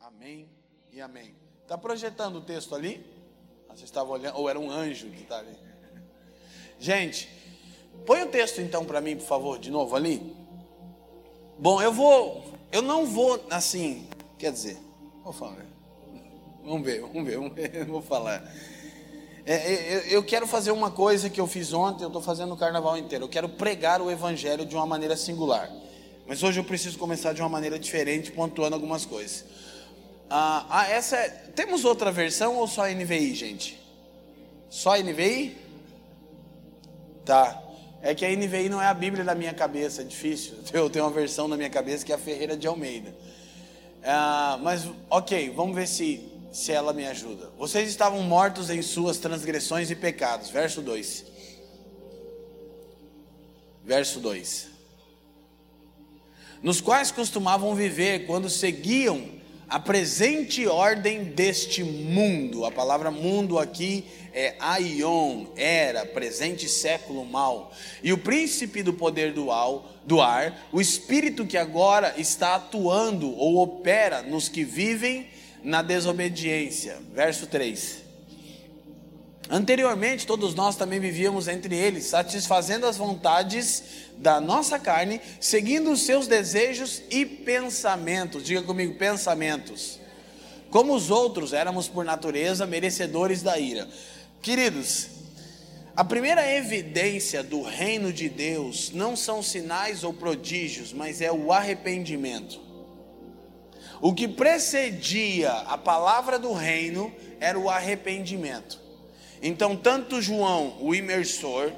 Amém e amém. Está projetando o texto ali? Ah, você estava olhando, ou era um anjo que está ali? Gente, põe o texto então para mim, por favor, de novo ali. Bom, eu vou, eu não vou assim, quer dizer, vou falar. Vamos ver, vamos ver, vamos ver, vou falar. É, é eu quero fazer uma coisa que eu fiz ontem, eu estou fazendo o carnaval inteiro. Eu quero pregar o evangelho de uma maneira singular. Mas hoje eu preciso começar de uma maneira diferente, pontuando algumas coisas. Ah, ah, essa é, temos outra versão ou só NVI, gente? Só NVI? Tá. É que a NVI não é a Bíblia da minha cabeça, é difícil. Eu tenho uma versão na minha cabeça que é a Ferreira de Almeida. Ah, mas, ok, vamos ver se, se ela me ajuda. Vocês estavam mortos em suas transgressões e pecados. Verso 2. Verso 2. Nos quais costumavam viver quando seguiam a presente ordem deste mundo. A palavra mundo aqui é aion, era, presente século mal. E o príncipe do poder do, do ar, o espírito que agora está atuando ou opera nos que vivem na desobediência. Verso 3. Anteriormente, todos nós também vivíamos entre eles, satisfazendo as vontades da nossa carne, seguindo os seus desejos e pensamentos. Diga comigo, pensamentos. Como os outros, éramos por natureza merecedores da ira. Queridos, a primeira evidência do reino de Deus não são sinais ou prodígios, mas é o arrependimento. O que precedia a palavra do reino era o arrependimento. Então, tanto João, o imersor,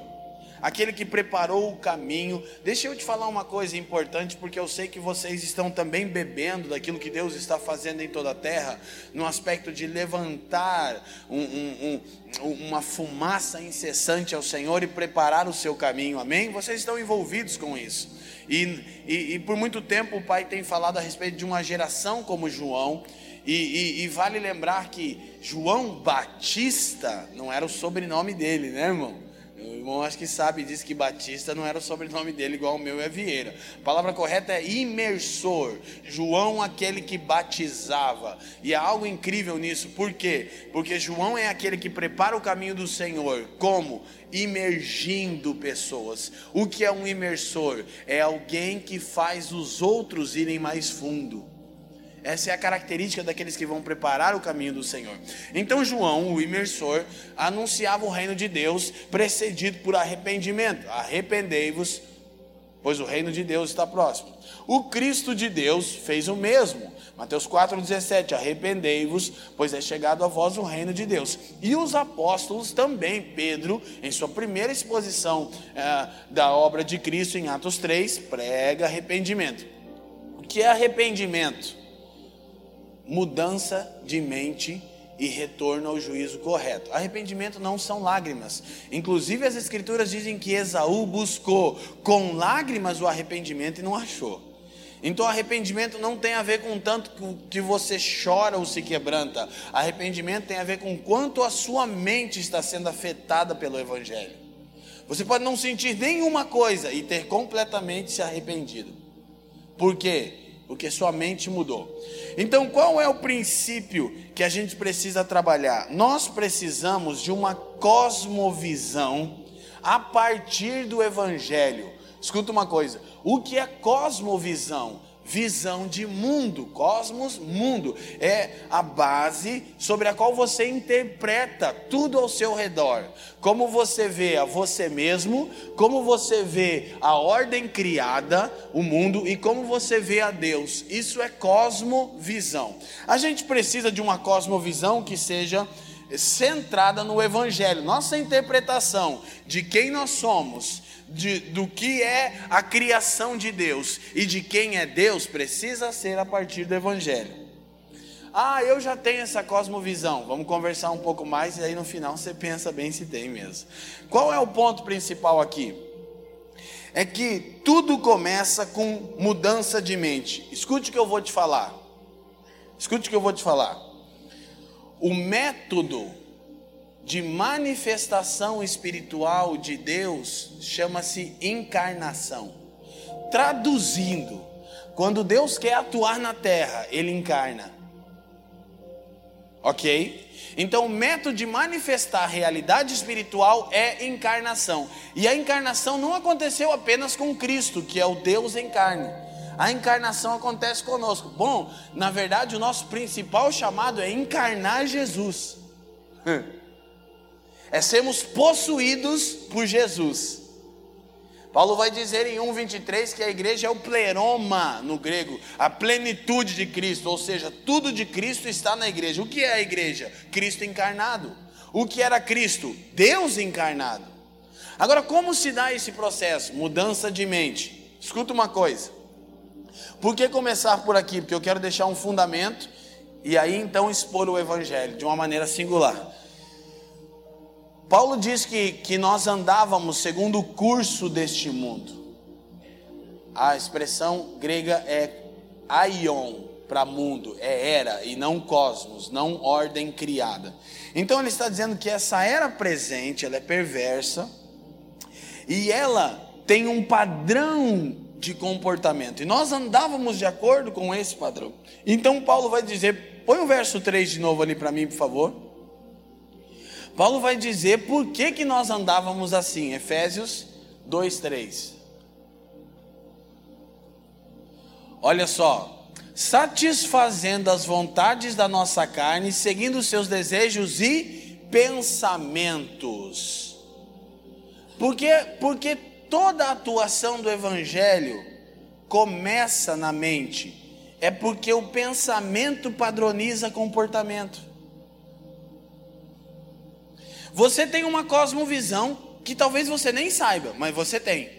aquele que preparou o caminho. Deixa eu te falar uma coisa importante, porque eu sei que vocês estão também bebendo daquilo que Deus está fazendo em toda a terra, no aspecto de levantar um, um, um, uma fumaça incessante ao Senhor e preparar o seu caminho, amém? Vocês estão envolvidos com isso. E, e, e por muito tempo o Pai tem falado a respeito de uma geração como João e, e, e, vale lembrar que João Batista não era o sobrenome dele, né, irmão? Irmão acho que sabe disso que Batista não era o sobrenome dele, igual o meu é Vieira. A palavra correta é imersor. João, aquele que batizava. E há algo incrível nisso. Por quê? Porque João é aquele que prepara o caminho do Senhor. Como? Imergindo pessoas. O que é um imersor? É alguém que faz os outros irem mais fundo. Essa é a característica daqueles que vão preparar o caminho do Senhor. Então, João, o imersor, anunciava o reino de Deus, precedido por arrependimento. Arrependei-vos, pois o reino de Deus está próximo. O Cristo de Deus fez o mesmo. Mateus 4,17: Arrependei-vos, pois é chegado a vós o reino de Deus. E os apóstolos também, Pedro, em sua primeira exposição é, da obra de Cristo, em Atos 3, prega arrependimento. O que é arrependimento? Mudança de mente e retorno ao juízo correto. Arrependimento não são lágrimas. Inclusive as escrituras dizem que Esaú buscou com lágrimas o arrependimento e não achou. Então arrependimento não tem a ver com tanto que você chora ou se quebranta. Arrependimento tem a ver com quanto a sua mente está sendo afetada pelo evangelho. Você pode não sentir nenhuma coisa e ter completamente se arrependido. Por quê? Porque sua mente mudou. Então, qual é o princípio que a gente precisa trabalhar? Nós precisamos de uma cosmovisão a partir do Evangelho. Escuta uma coisa: o que é cosmovisão? Visão de mundo, cosmos, mundo. É a base sobre a qual você interpreta tudo ao seu redor. Como você vê a você mesmo, como você vê a ordem criada, o mundo, e como você vê a Deus. Isso é cosmovisão. A gente precisa de uma cosmovisão que seja centrada no Evangelho. Nossa interpretação de quem nós somos de, do que é a criação de Deus e de quem é Deus precisa ser a partir do Evangelho. Ah, eu já tenho essa cosmovisão. Vamos conversar um pouco mais e aí no final você pensa bem se tem mesmo. Qual é o ponto principal aqui? É que tudo começa com mudança de mente. Escute o que eu vou te falar. Escute o que eu vou te falar. O método de manifestação espiritual de Deus chama-se encarnação. Traduzindo, quando Deus quer atuar na terra, ele encarna. Ok? Então, o método de manifestar a realidade espiritual é encarnação. E a encarnação não aconteceu apenas com Cristo, que é o Deus em carne. A encarnação acontece conosco. Bom, na verdade, o nosso principal chamado é encarnar Jesus. É sermos possuídos por Jesus. Paulo vai dizer em 1,23 que a igreja é o pleroma no grego, a plenitude de Cristo, ou seja, tudo de Cristo está na igreja. O que é a igreja? Cristo encarnado. O que era Cristo? Deus encarnado. Agora, como se dá esse processo? Mudança de mente. Escuta uma coisa. Por que começar por aqui? Porque eu quero deixar um fundamento e aí então expor o Evangelho de uma maneira singular. Paulo diz que, que nós andávamos segundo o curso deste mundo. A expressão grega é aion para mundo, é era e não cosmos, não ordem criada. Então ele está dizendo que essa era presente, ela é perversa e ela tem um padrão de comportamento. E nós andávamos de acordo com esse padrão. Então Paulo vai dizer, põe o verso 3 de novo ali para mim, por favor. Paulo vai dizer por que, que nós andávamos assim, Efésios 2, 3. Olha só, satisfazendo as vontades da nossa carne, seguindo os seus desejos e pensamentos. Porque, porque toda a atuação do Evangelho começa na mente, é porque o pensamento padroniza comportamento. Você tem uma cosmovisão que talvez você nem saiba, mas você tem.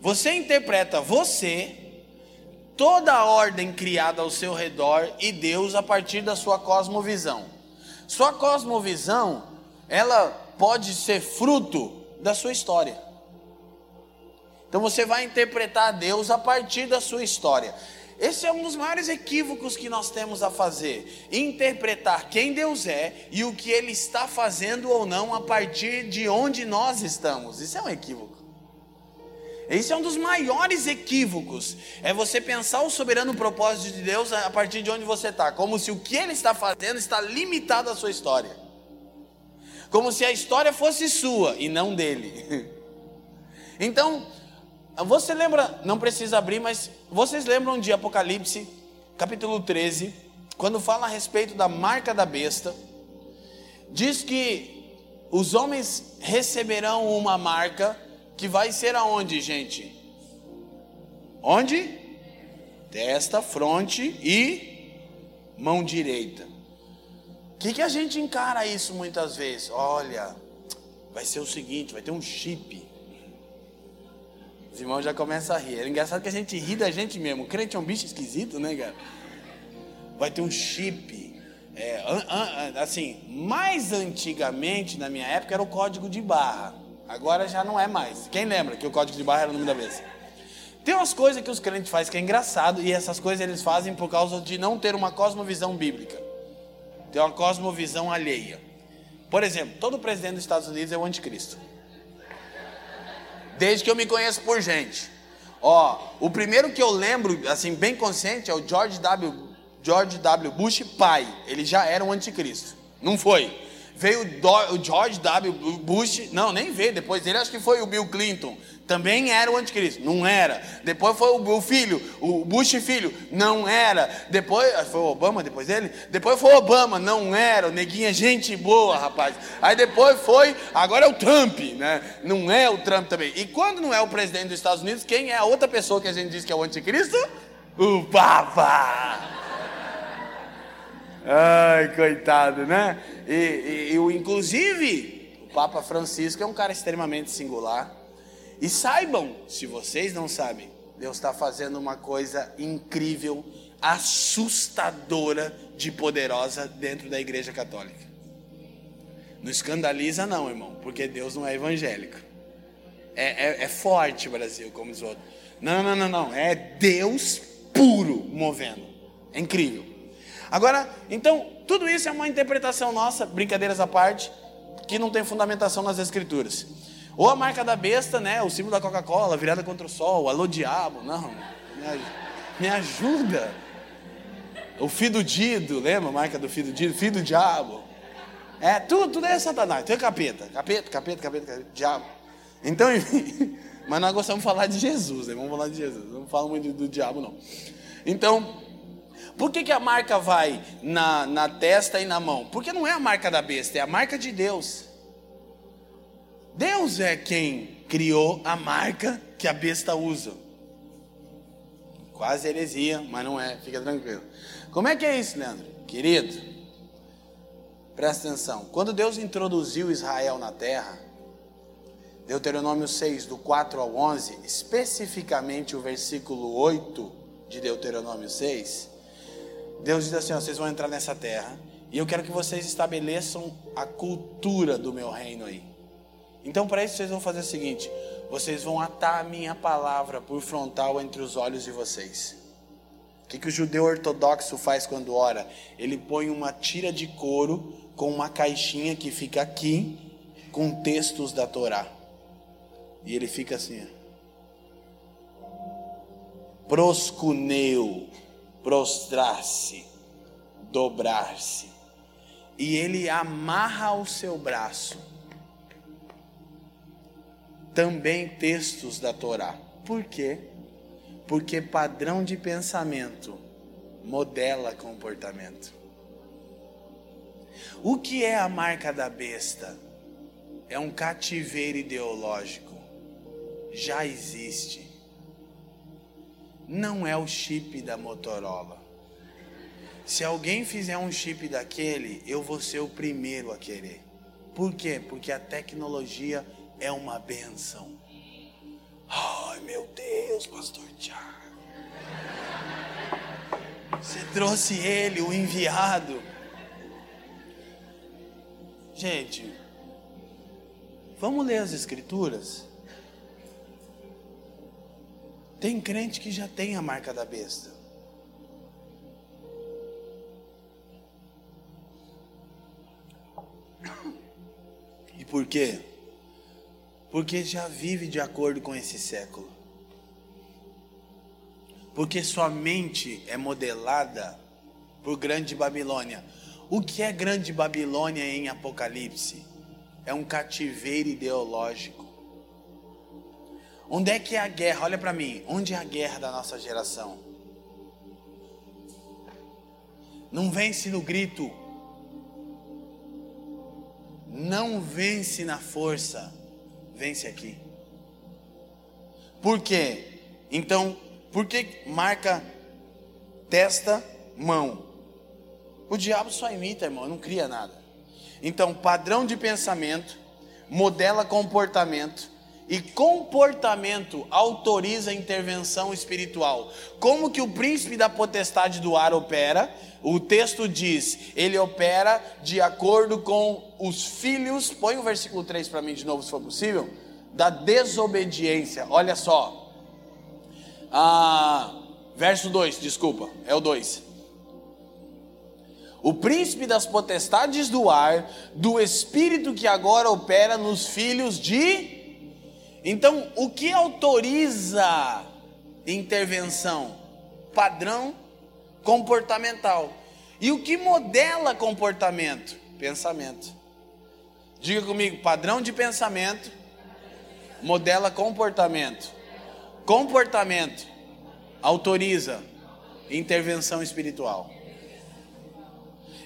Você interpreta você, toda a ordem criada ao seu redor e Deus a partir da sua cosmovisão. Sua cosmovisão, ela pode ser fruto da sua história. Então você vai interpretar Deus a partir da sua história. Esse é um dos maiores equívocos que nós temos a fazer: interpretar quem Deus é e o que Ele está fazendo ou não a partir de onde nós estamos. Isso é um equívoco. Esse é um dos maiores equívocos. É você pensar o soberano propósito de Deus a partir de onde você está, como se o que Ele está fazendo está limitado à sua história, como se a história fosse sua e não dele. Então, você lembra, não precisa abrir, mas vocês lembram de Apocalipse, capítulo 13, quando fala a respeito da marca da besta? Diz que os homens receberão uma marca que vai ser aonde, gente? Onde? Testa, fronte e mão direita. O que, que a gente encara isso muitas vezes? Olha, vai ser o seguinte: vai ter um chip os irmãos já começam a rir. É engraçado que a gente ri da gente mesmo. O crente é um bicho esquisito, né, cara? Vai ter um chip. É, assim, mais antigamente, na minha época, era o código de barra. Agora já não é mais. Quem lembra que o código de barra era o nome da vez? Tem umas coisas que os crentes fazem que é engraçado, e essas coisas eles fazem por causa de não ter uma cosmovisão bíblica. Ter uma cosmovisão alheia. Por exemplo, todo presidente dos Estados Unidos é o anticristo desde que eu me conheço por gente. Ó, o primeiro que eu lembro, assim, bem consciente, é o George W. George W. Bush pai. Ele já era um anticristo. Não foi? Veio o George W. Bush, não, nem veio depois dele, acho que foi o Bill Clinton também era o anticristo, não era. Depois foi o, filho, o Bush filho, não era. Depois foi o Obama depois dele, depois foi o Obama, não era. O é gente boa, rapaz. Aí depois foi, agora é o Trump, né? Não é o Trump também. E quando não é o presidente dos Estados Unidos, quem é a outra pessoa que a gente diz que é o anticristo? O Papa. Ai, coitado, né? E, e, inclusive, o Papa Francisco é um cara extremamente singular e saibam, se vocês não sabem, Deus está fazendo uma coisa incrível, assustadora de poderosa dentro da Igreja Católica. Não escandaliza, não, irmão, porque Deus não é evangélico. É, é, é forte, Brasil, como os outros. Não, não, não, não. É Deus puro movendo. É incrível. Agora, então, tudo isso é uma interpretação nossa, brincadeiras à parte, que não tem fundamentação nas Escrituras. Ou a marca da besta, né? O símbolo da Coca-Cola, virada contra o sol, alô diabo. Não, me, ajuda. O filho do Dido, lembra a marca do filho do Dido? Filho do diabo. É, tudo, tudo é Satanás, tudo é capeta. Capeta, capeta, capeta, capeta diabo. Então, enfim, mas nós gostamos de falar de Jesus, né? vamos falar de Jesus, não falo muito do, do diabo, não. Então, por que, que a marca vai na, na testa e na mão? Porque não é a marca da besta, é a marca de Deus. Deus é quem criou a marca que a besta usa. Quase heresia, mas não é, fica tranquilo. Como é que é isso, Leandro? Querido, presta atenção. Quando Deus introduziu Israel na terra, Deuteronômio 6, do 4 ao 11, especificamente o versículo 8 de Deuteronômio 6, Deus diz assim: ó, vocês vão entrar nessa terra e eu quero que vocês estabeleçam a cultura do meu reino aí. Então, para isso, vocês vão fazer o seguinte: vocês vão atar a minha palavra por frontal entre os olhos de vocês. O que, que o judeu ortodoxo faz quando ora? Ele põe uma tira de couro com uma caixinha que fica aqui, com textos da Torá. E ele fica assim: proscuneu, prostrar-se, dobrar-se. E ele amarra o seu braço também textos da Torá. Por quê? Porque padrão de pensamento modela comportamento. O que é a marca da besta? É um cativeiro ideológico. Já existe. Não é o chip da Motorola. Se alguém fizer um chip daquele, eu vou ser o primeiro a querer. Por quê? Porque a tecnologia é uma benção. Ai meu Deus, pastor Tiago. Você trouxe ele, o enviado. Gente, vamos ler as escrituras. Tem crente que já tem a marca da besta. E por quê? porque já vive de acordo com esse século. Porque sua mente é modelada por Grande Babilônia. O que é Grande Babilônia em Apocalipse? É um cativeiro ideológico. Onde é que é a guerra? Olha para mim, onde é a guerra da nossa geração? Não vence no grito, não vence na força, vence aqui. Por quê? Então, por que marca testa, mão? O diabo só imita, irmão, não cria nada. Então, padrão de pensamento modela comportamento e comportamento autoriza intervenção espiritual. Como que o príncipe da potestade do ar opera? O texto diz: ele opera de acordo com os filhos. Põe o versículo 3 para mim de novo, se for possível. Da desobediência. Olha só. Ah, verso 2, desculpa, é o 2. O príncipe das potestades do ar, do espírito que agora opera nos filhos de então, o que autoriza intervenção? Padrão comportamental. E o que modela comportamento? Pensamento. Diga comigo, padrão de pensamento modela comportamento. Comportamento autoriza intervenção espiritual.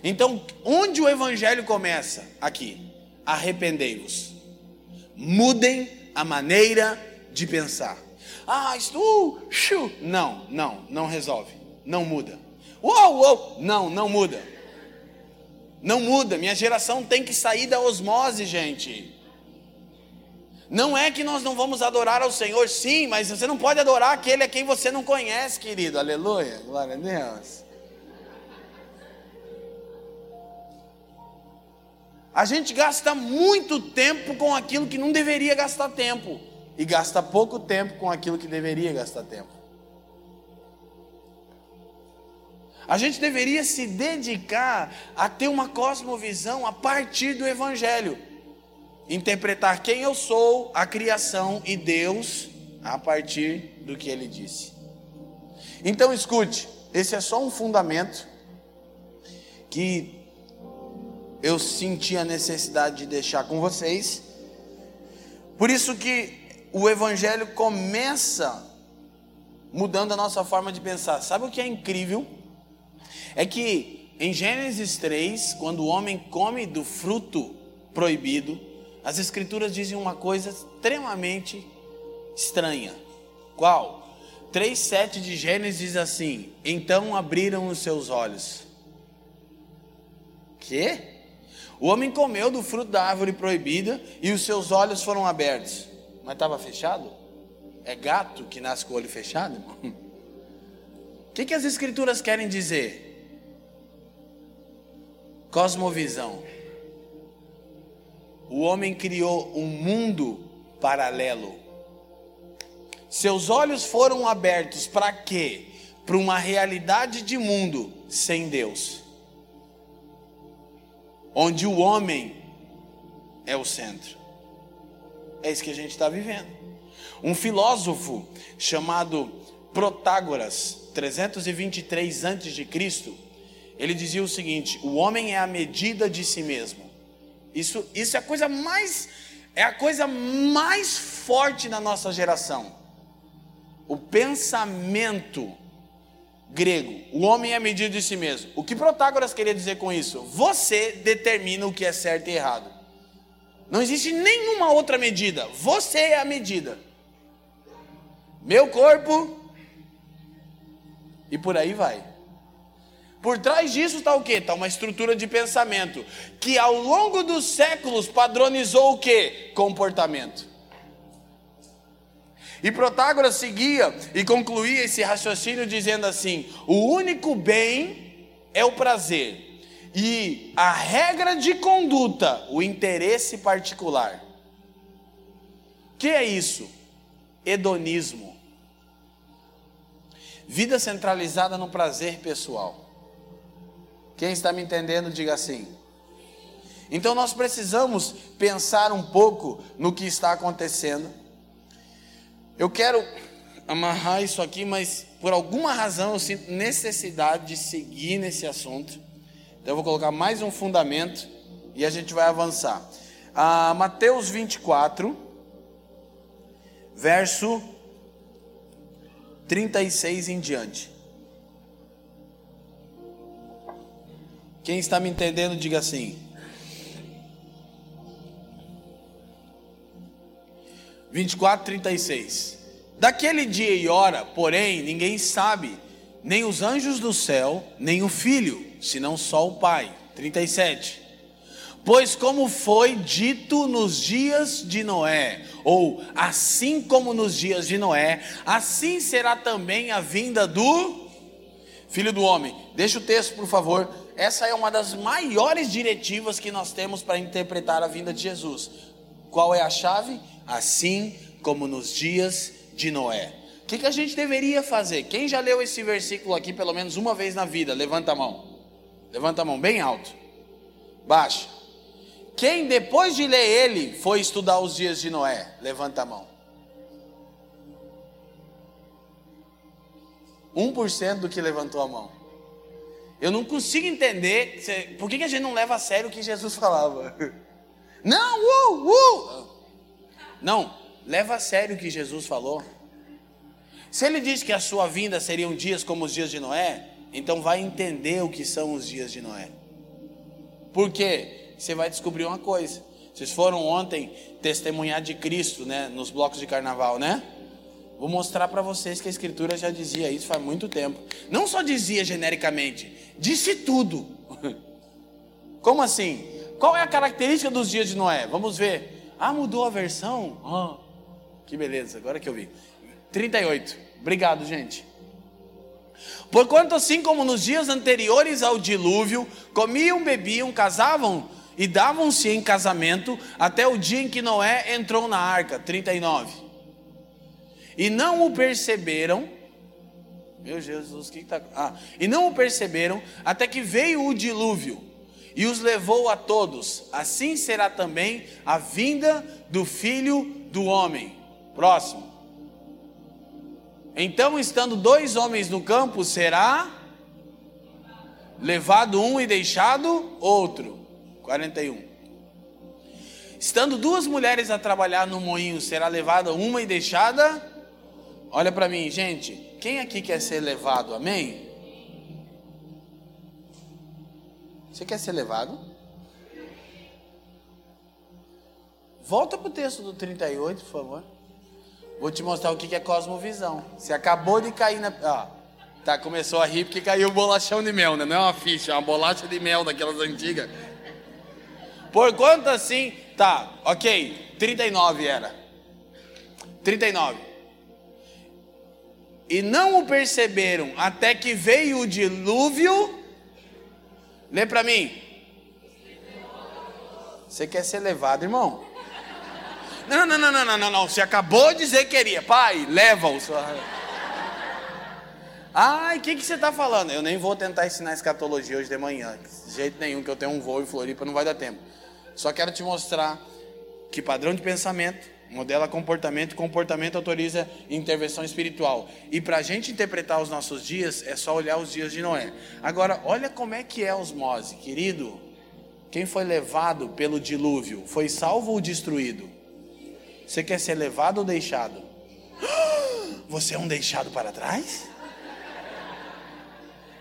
Então, onde o evangelho começa? Aqui. Arrependei-vos. Mudem a maneira de pensar. Ah, isso, uh, não, não, não resolve, não muda. Uou, uou, não, não muda. Não muda, minha geração tem que sair da osmose, gente. Não é que nós não vamos adorar ao Senhor, sim, mas você não pode adorar aquele a quem você não conhece, querido. Aleluia, glória a Deus. A gente gasta muito tempo com aquilo que não deveria gastar tempo, e gasta pouco tempo com aquilo que deveria gastar tempo. A gente deveria se dedicar a ter uma cosmovisão a partir do Evangelho, interpretar quem eu sou, a criação e Deus a partir do que ele disse. Então escute, esse é só um fundamento que eu senti a necessidade de deixar com vocês. Por isso que o evangelho começa mudando a nossa forma de pensar. Sabe o que é incrível? É que em Gênesis 3, quando o homem come do fruto proibido, as escrituras dizem uma coisa extremamente estranha. Qual? 3:7 de Gênesis diz assim: "Então abriram os seus olhos". Que? O homem comeu do fruto da árvore proibida e os seus olhos foram abertos. Mas estava fechado? É gato que nasce com o olho fechado? O que, que as escrituras querem dizer? Cosmovisão. O homem criou um mundo paralelo. Seus olhos foram abertos para quê? Para uma realidade de mundo sem Deus onde o homem é o centro. É isso que a gente está vivendo. Um filósofo chamado Protágoras, 323 a.C., ele dizia o seguinte: o homem é a medida de si mesmo. Isso, isso é a coisa mais é a coisa mais forte na nossa geração. O pensamento grego. O homem é a medida de si mesmo. O que Protágoras queria dizer com isso? Você determina o que é certo e errado. Não existe nenhuma outra medida. Você é a medida. Meu corpo. E por aí vai. Por trás disso está o que? Está uma estrutura de pensamento que ao longo dos séculos padronizou o que? Comportamento. E Protágoras seguia e concluía esse raciocínio dizendo assim: o único bem é o prazer, e a regra de conduta, o interesse particular. O que é isso? Hedonismo. Vida centralizada no prazer pessoal. Quem está me entendendo, diga assim. Então nós precisamos pensar um pouco no que está acontecendo eu quero amarrar isso aqui, mas por alguma razão eu sinto necessidade de seguir nesse assunto. Então eu vou colocar mais um fundamento e a gente vai avançar. Ah, Mateus 24, verso 36 em diante. Quem está me entendendo, diga assim. 24, 36. Daquele dia e hora, porém, ninguém sabe, nem os anjos do céu, nem o filho, senão só o Pai. 37. Pois como foi dito nos dias de Noé, ou assim como nos dias de Noé, assim será também a vinda do Filho do Homem. Deixa o texto, por favor. Essa é uma das maiores diretivas que nós temos para interpretar a vinda de Jesus. Qual é a chave? Assim como nos dias de Noé. O que, que a gente deveria fazer? Quem já leu esse versículo aqui pelo menos uma vez na vida? Levanta a mão. Levanta a mão bem alto. Baixa. Quem depois de ler ele foi estudar os dias de Noé? Levanta a mão. 1% do que levantou a mão. Eu não consigo entender por que, que a gente não leva a sério o que Jesus falava. Não, uh, uh. Não, leva a sério o que Jesus falou. Se ele diz que a sua vinda seriam dias como os dias de Noé, então vai entender o que são os dias de Noé. Por quê? Você vai descobrir uma coisa. Vocês foram ontem testemunhar de Cristo, né, nos blocos de carnaval, né? Vou mostrar para vocês que a escritura já dizia isso faz muito tempo. Não só dizia genericamente, disse tudo. Como assim? Qual é a característica dos dias de Noé? Vamos ver. Ah, mudou a versão? Oh, que beleza, agora que eu vi. 38. Obrigado, gente. Porquanto, assim como nos dias anteriores ao dilúvio, comiam, bebiam, casavam e davam-se em casamento até o dia em que Noé entrou na arca. 39. E não o perceberam. Meu Jesus, o que está. Ah, e não o perceberam até que veio o dilúvio e os levou a todos. Assim será também a vinda do filho do homem. Próximo. Então, estando dois homens no campo, será. levado um e deixado outro. 41. Estando duas mulheres a trabalhar no moinho, será levada uma e deixada? Olha para mim, gente. Quem aqui quer ser levado? Amém? Você quer ser levado? Volta para o texto do 38, por favor. Vou te mostrar o que é cosmovisão. Você acabou de cair na. Ah, tá, começou a rir porque caiu o bolachão de mel, né? Não é uma ficha, é uma bolacha de mel daquelas antigas. Por quanto assim. Tá, ok. 39 era. 39. E não o perceberam até que veio o dilúvio. Lê para mim. Você quer ser levado, irmão? Não, não, não, não, não, não, não. Você acabou de dizer que queria. Pai, leva-o. Ai, o que, que você está falando? Eu nem vou tentar ensinar escatologia hoje de manhã. De jeito nenhum, que eu tenho um voo em Floripa, não vai dar tempo. Só quero te mostrar que padrão de pensamento modela comportamento, comportamento autoriza intervenção espiritual. E para a gente interpretar os nossos dias, é só olhar os dias de Noé. Agora, olha como é que é osmose, querido. Quem foi levado pelo dilúvio, foi salvo ou destruído? Você quer ser levado ou deixado? Você é um deixado para trás?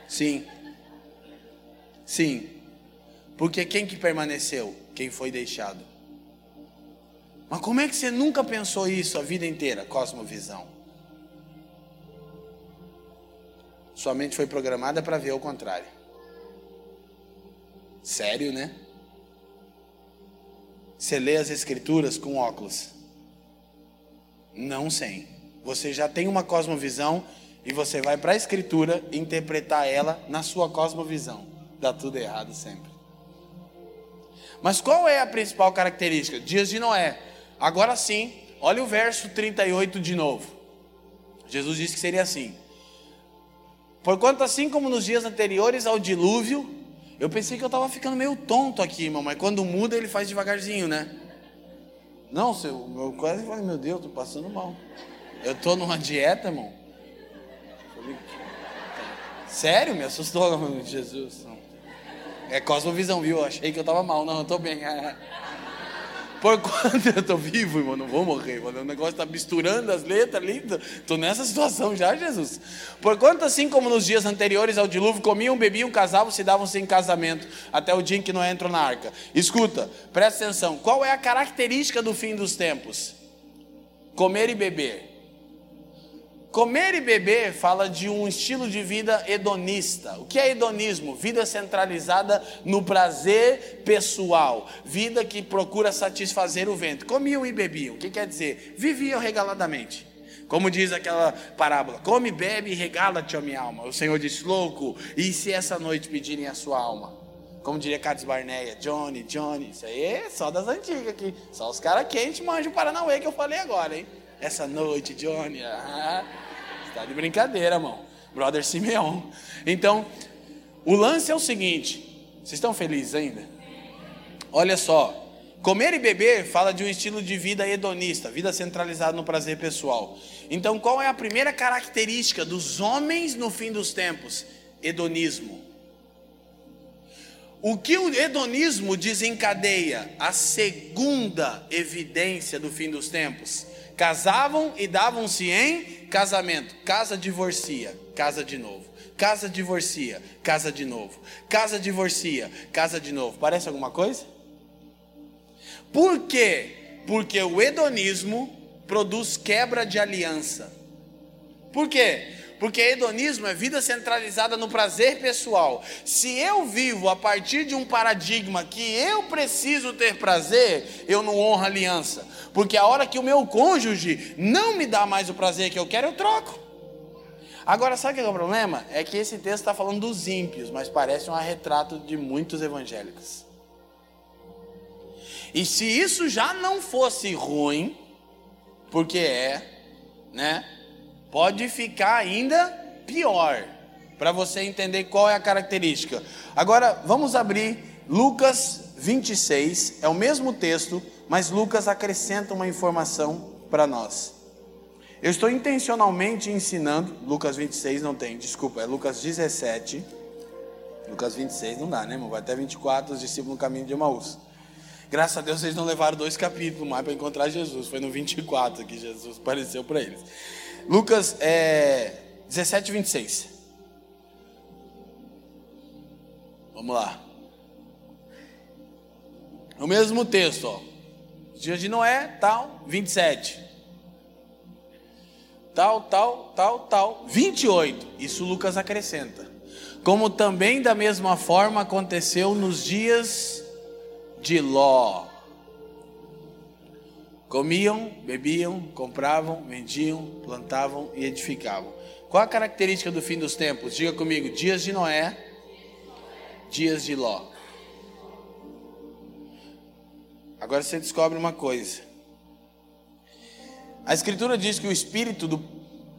Sim. Sim. Porque quem que permaneceu? Quem foi deixado. Mas como é que você nunca pensou isso a vida inteira? Cosmovisão. Sua mente foi programada para ver o contrário. Sério, né? Você lê as escrituras com óculos. Não sem. Você já tem uma cosmovisão e você vai para a escritura interpretar ela na sua cosmovisão. Dá tudo errado sempre. Mas qual é a principal característica? Dias de Noé. Agora sim, olha o verso 38 de novo. Jesus disse que seria assim: Porquanto, assim como nos dias anteriores ao dilúvio, eu pensei que eu estava ficando meio tonto aqui, irmão, mas quando muda ele faz devagarzinho, né? Não, seu, eu quase falei, meu Deus, estou passando mal. Eu estou numa dieta, irmão. Sério? Me assustou, Jesus. É cosmovisão, viu? Achei que eu estava mal. Não, eu estou bem. Por quanto eu estou vivo, irmão, não vou morrer. O negócio está misturando as letras ali. Estou nessa situação já, Jesus. Por quanto, assim como nos dias anteriores ao dilúvio, comiam, bebiam, casavam, se davam sem casamento, até o dia em que não entrou na arca. Escuta, presta atenção. Qual é a característica do fim dos tempos? Comer e beber. Comer e beber fala de um estilo de vida hedonista. O que é hedonismo? Vida centralizada no prazer pessoal, vida que procura satisfazer o vento. Comiam e bebiam. O que quer dizer? Viviam regaladamente. Como diz aquela parábola: come, bebe e regala-te, a minha alma. O Senhor disse: louco, e se essa noite pedirem a sua alma? Como diria Carlos Barneia, Johnny, Johnny, isso aí é só das antigas aqui. Só os caras quentes manjam o Paranauê que eu falei agora, hein? Essa noite, Johnny. Ah, está de brincadeira, irmão. Brother Simeon. Então, o lance é o seguinte: vocês estão felizes ainda? Olha só. Comer e beber fala de um estilo de vida hedonista, vida centralizada no prazer pessoal. Então, qual é a primeira característica dos homens no fim dos tempos? Hedonismo. O que o hedonismo desencadeia? A segunda evidência do fim dos tempos Casavam e davam-se em casamento. Casa divorcia, casa de novo. Casa divorcia, casa de novo. Casa divorcia, casa de novo. Parece alguma coisa? Por quê? Porque o hedonismo produz quebra de aliança. Por quê? Porque hedonismo é vida centralizada no prazer pessoal. Se eu vivo a partir de um paradigma que eu preciso ter prazer, eu não honro a aliança. Porque a hora que o meu cônjuge não me dá mais o prazer que eu quero, eu troco. Agora, sabe o que é o problema? É que esse texto está falando dos ímpios, mas parece um retrato de muitos evangélicos. E se isso já não fosse ruim, porque é, né? Pode ficar ainda pior, para você entender qual é a característica. Agora, vamos abrir Lucas 26, é o mesmo texto, mas Lucas acrescenta uma informação para nós. Eu estou intencionalmente ensinando, Lucas 26 não tem, desculpa, é Lucas 17. Lucas 26 não dá, né, irmão? Vai até 24, os discípulos no caminho de Emaús. Graças a Deus eles não levaram dois capítulos mais para encontrar Jesus. Foi no 24 que Jesus apareceu para eles. Lucas é, 17, 26. Vamos lá. O mesmo texto, ó. Dias de Noé, tal, 27. Tal, tal, tal, tal, 28. Isso Lucas acrescenta. Como também da mesma forma aconteceu nos dias de Ló. Comiam, bebiam, compravam, vendiam, plantavam e edificavam. Qual a característica do fim dos tempos? Diga comigo: dias de Noé, dias de Ló. Agora você descobre uma coisa. A escritura diz que o espírito do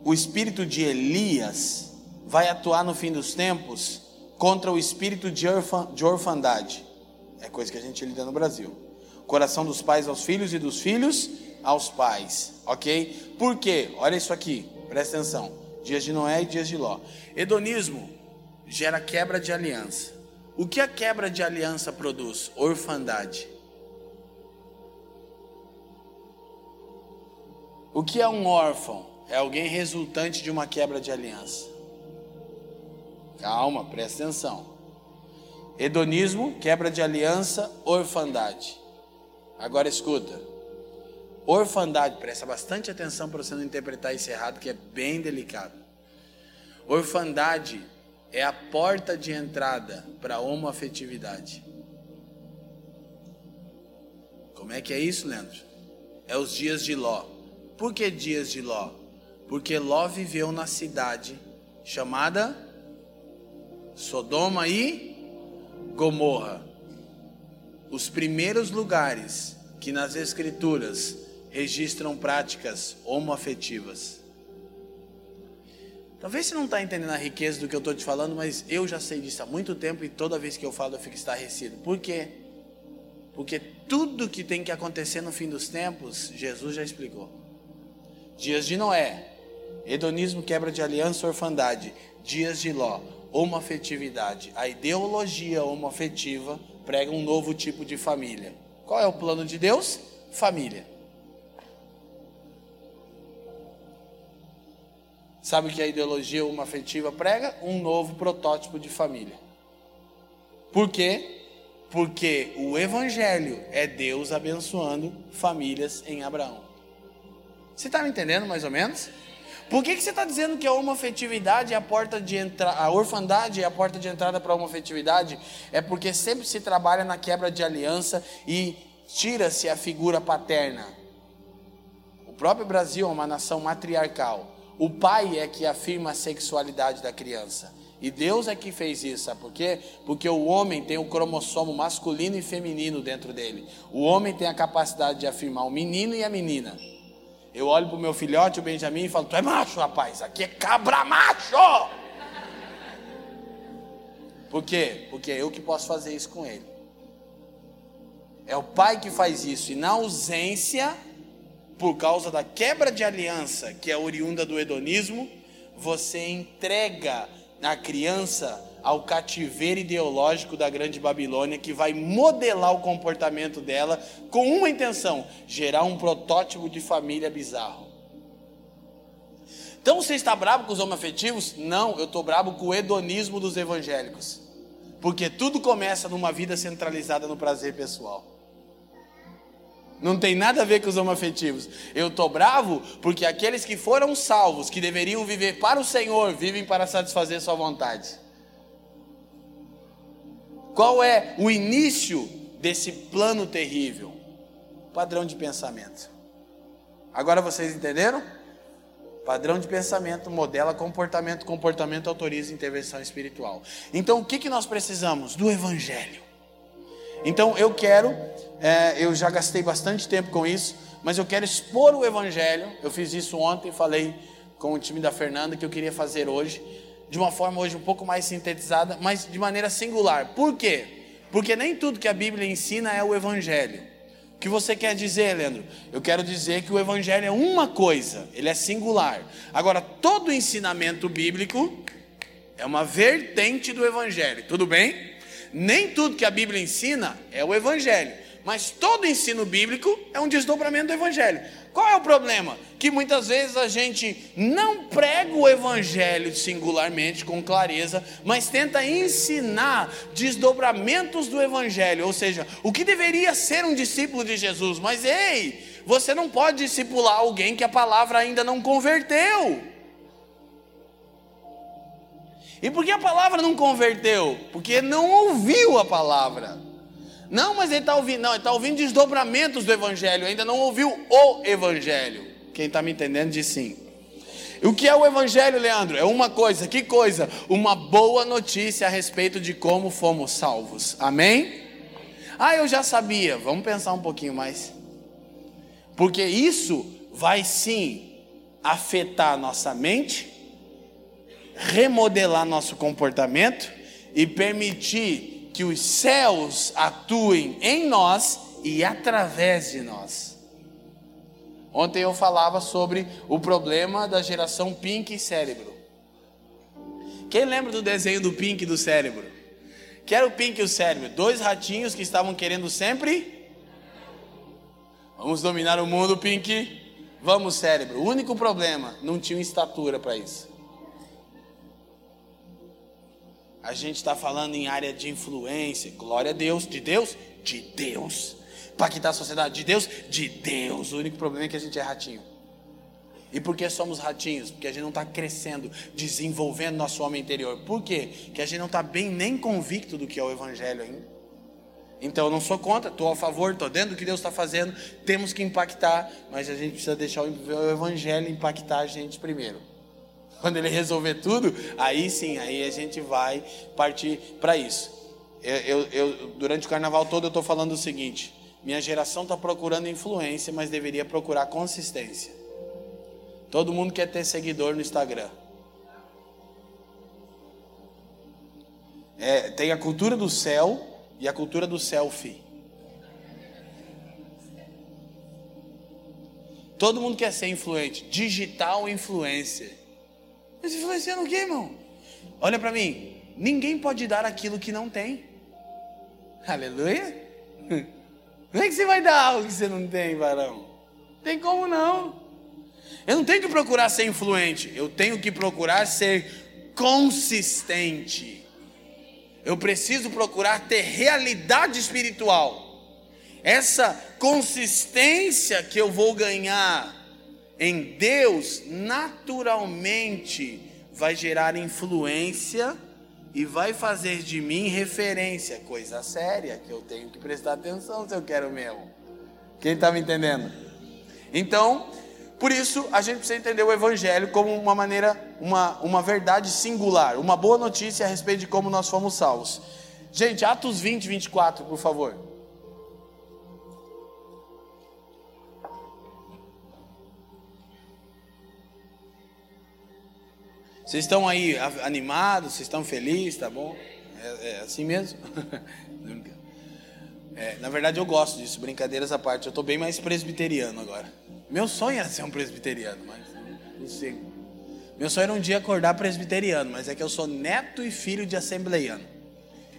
o espírito de Elias vai atuar no fim dos tempos contra o espírito de, orfan, de orfandade. É coisa que a gente lida no Brasil. Coração dos pais aos filhos e dos filhos aos pais, ok? Por quê? Olha isso aqui, presta atenção. Dias de Noé e dias de Ló. Hedonismo gera quebra de aliança. O que a quebra de aliança produz? Orfandade. O que é um órfão? É alguém resultante de uma quebra de aliança. Calma, presta atenção. Hedonismo, quebra de aliança, orfandade. Agora escuta. Orfandade, presta bastante atenção para você não interpretar isso errado, que é bem delicado. Orfandade é a porta de entrada para a homoafetividade. Como é que é isso, Leandro? É os dias de Ló. Por que dias de Ló? Porque Ló viveu na cidade chamada Sodoma e Gomorra. Os primeiros lugares que nas Escrituras registram práticas homoafetivas. Talvez você não está entendendo a riqueza do que eu estou te falando, mas eu já sei disso há muito tempo e toda vez que eu falo eu fico estarrecido. Por quê? Porque tudo que tem que acontecer no fim dos tempos, Jesus já explicou. Dias de Noé, hedonismo, quebra de aliança, orfandade. Dias de Ló, homoafetividade. A ideologia homoafetiva prega um novo tipo de família. Qual é o plano de Deus? Família. Sabe o que a ideologia homoafetiva prega? Um novo protótipo de família. Por quê? Porque o Evangelho é Deus abençoando famílias em Abraão. Você está me entendendo mais ou menos? Por que, que você está dizendo que a homoafetividade é a porta de entrada, a orfandade é a porta de entrada para a homoafetividade? É porque sempre se trabalha na quebra de aliança e tira-se a figura paterna. O próprio Brasil é uma nação matriarcal. O pai é que afirma a sexualidade da criança. E Deus é que fez isso, sabe por quê? Porque o homem tem o cromossomo masculino e feminino dentro dele. O homem tem a capacidade de afirmar o menino e a menina. Eu olho para o meu filhote, o Benjamin, e falo: Tu é macho, rapaz, aqui é cabra macho. Por quê? Porque é eu que posso fazer isso com ele. É o pai que faz isso, e na ausência, por causa da quebra de aliança, que é oriunda do hedonismo, você entrega a criança ao cativeiro ideológico da grande Babilônia, que vai modelar o comportamento dela com uma intenção: gerar um protótipo de família bizarro. Então você está bravo com os homoafetivos? Não, eu estou bravo com o hedonismo dos evangélicos. Porque tudo começa numa vida centralizada no prazer pessoal. Não tem nada a ver com os homoafetivos. Eu estou bravo porque aqueles que foram salvos, que deveriam viver para o Senhor, vivem para satisfazer sua vontade. Qual é o início desse plano terrível? Padrão de pensamento. Agora vocês entenderam? Padrão de pensamento modela comportamento, comportamento autoriza intervenção espiritual. Então o que, que nós precisamos? Do Evangelho. Então eu quero, é, eu já gastei bastante tempo com isso, mas eu quero expor o Evangelho. Eu fiz isso ontem, falei com o time da Fernanda que eu queria fazer hoje de uma forma hoje um pouco mais sintetizada, mas de maneira singular. Por quê? Porque nem tudo que a Bíblia ensina é o Evangelho. O que você quer dizer, Leandro? Eu quero dizer que o Evangelho é uma coisa, ele é singular. Agora, todo ensinamento bíblico é uma vertente do Evangelho, tudo bem? Nem tudo que a Bíblia ensina é o Evangelho, mas todo ensino bíblico é um desdobramento do Evangelho. Qual é o problema? Que muitas vezes a gente não prega o Evangelho singularmente, com clareza, mas tenta ensinar desdobramentos do Evangelho, ou seja, o que deveria ser um discípulo de Jesus. Mas ei, você não pode discipular alguém que a palavra ainda não converteu. E por que a palavra não converteu? Porque não ouviu a palavra. Não, mas ele está ouvindo, não, ele está ouvindo desdobramentos do Evangelho, ainda não ouviu o Evangelho. Quem está me entendendo diz sim. O que é o Evangelho, Leandro? É uma coisa, que coisa? Uma boa notícia a respeito de como fomos salvos. Amém? Ah, eu já sabia. Vamos pensar um pouquinho mais. Porque isso vai sim afetar nossa mente, remodelar nosso comportamento e permitir que os céus atuem em nós e através de nós. Ontem eu falava sobre o problema da geração Pink Cérebro. Quem lembra do desenho do Pink do cérebro? Que era o Pink e o cérebro? Dois ratinhos que estavam querendo sempre. Vamos dominar o mundo, Pink. Vamos, cérebro. O único problema, não tinha estatura para isso. A gente está falando em área de influência. Glória a Deus. De Deus? De Deus. Impactar a sociedade? De Deus? De Deus. O único problema é que a gente é ratinho. E por que somos ratinhos? Porque a gente não está crescendo, desenvolvendo nosso homem interior. Por quê? Porque a gente não está bem nem convicto do que é o Evangelho ainda. Então eu não sou contra, estou a favor, estou dentro do que Deus está fazendo. Temos que impactar, mas a gente precisa deixar o Evangelho impactar a gente primeiro. Quando ele resolver tudo, aí sim, aí a gente vai partir para isso. Eu, eu, eu, durante o carnaval todo eu estou falando o seguinte: minha geração está procurando influência, mas deveria procurar consistência. Todo mundo quer ter seguidor no Instagram. É, tem a cultura do céu e a cultura do selfie. Todo mundo quer ser influente, digital influencer. Mas influenciando o quê, irmão? Olha para mim, ninguém pode dar aquilo que não tem. Aleluia. Como é que você vai dar algo que você não tem, varão? Tem como não. Eu não tenho que procurar ser influente, eu tenho que procurar ser consistente. Eu preciso procurar ter realidade espiritual. Essa consistência que eu vou ganhar em Deus, naturalmente vai gerar influência e vai fazer de mim referência, coisa séria que eu tenho que prestar atenção se eu quero mesmo. Quem está me entendendo? Então, por isso a gente precisa entender o Evangelho como uma maneira, uma, uma verdade singular, uma boa notícia a respeito de como nós fomos salvos. Gente, Atos 20, 24, por favor. Vocês estão aí animados? Vocês estão felizes? Tá bom? É, é assim mesmo? É, na verdade, eu gosto disso, brincadeiras à parte. Eu estou bem mais presbiteriano agora. Meu sonho era ser um presbiteriano, mas não sei. Meu sonho era um dia acordar presbiteriano, mas é que eu sou neto e filho de assembleiano.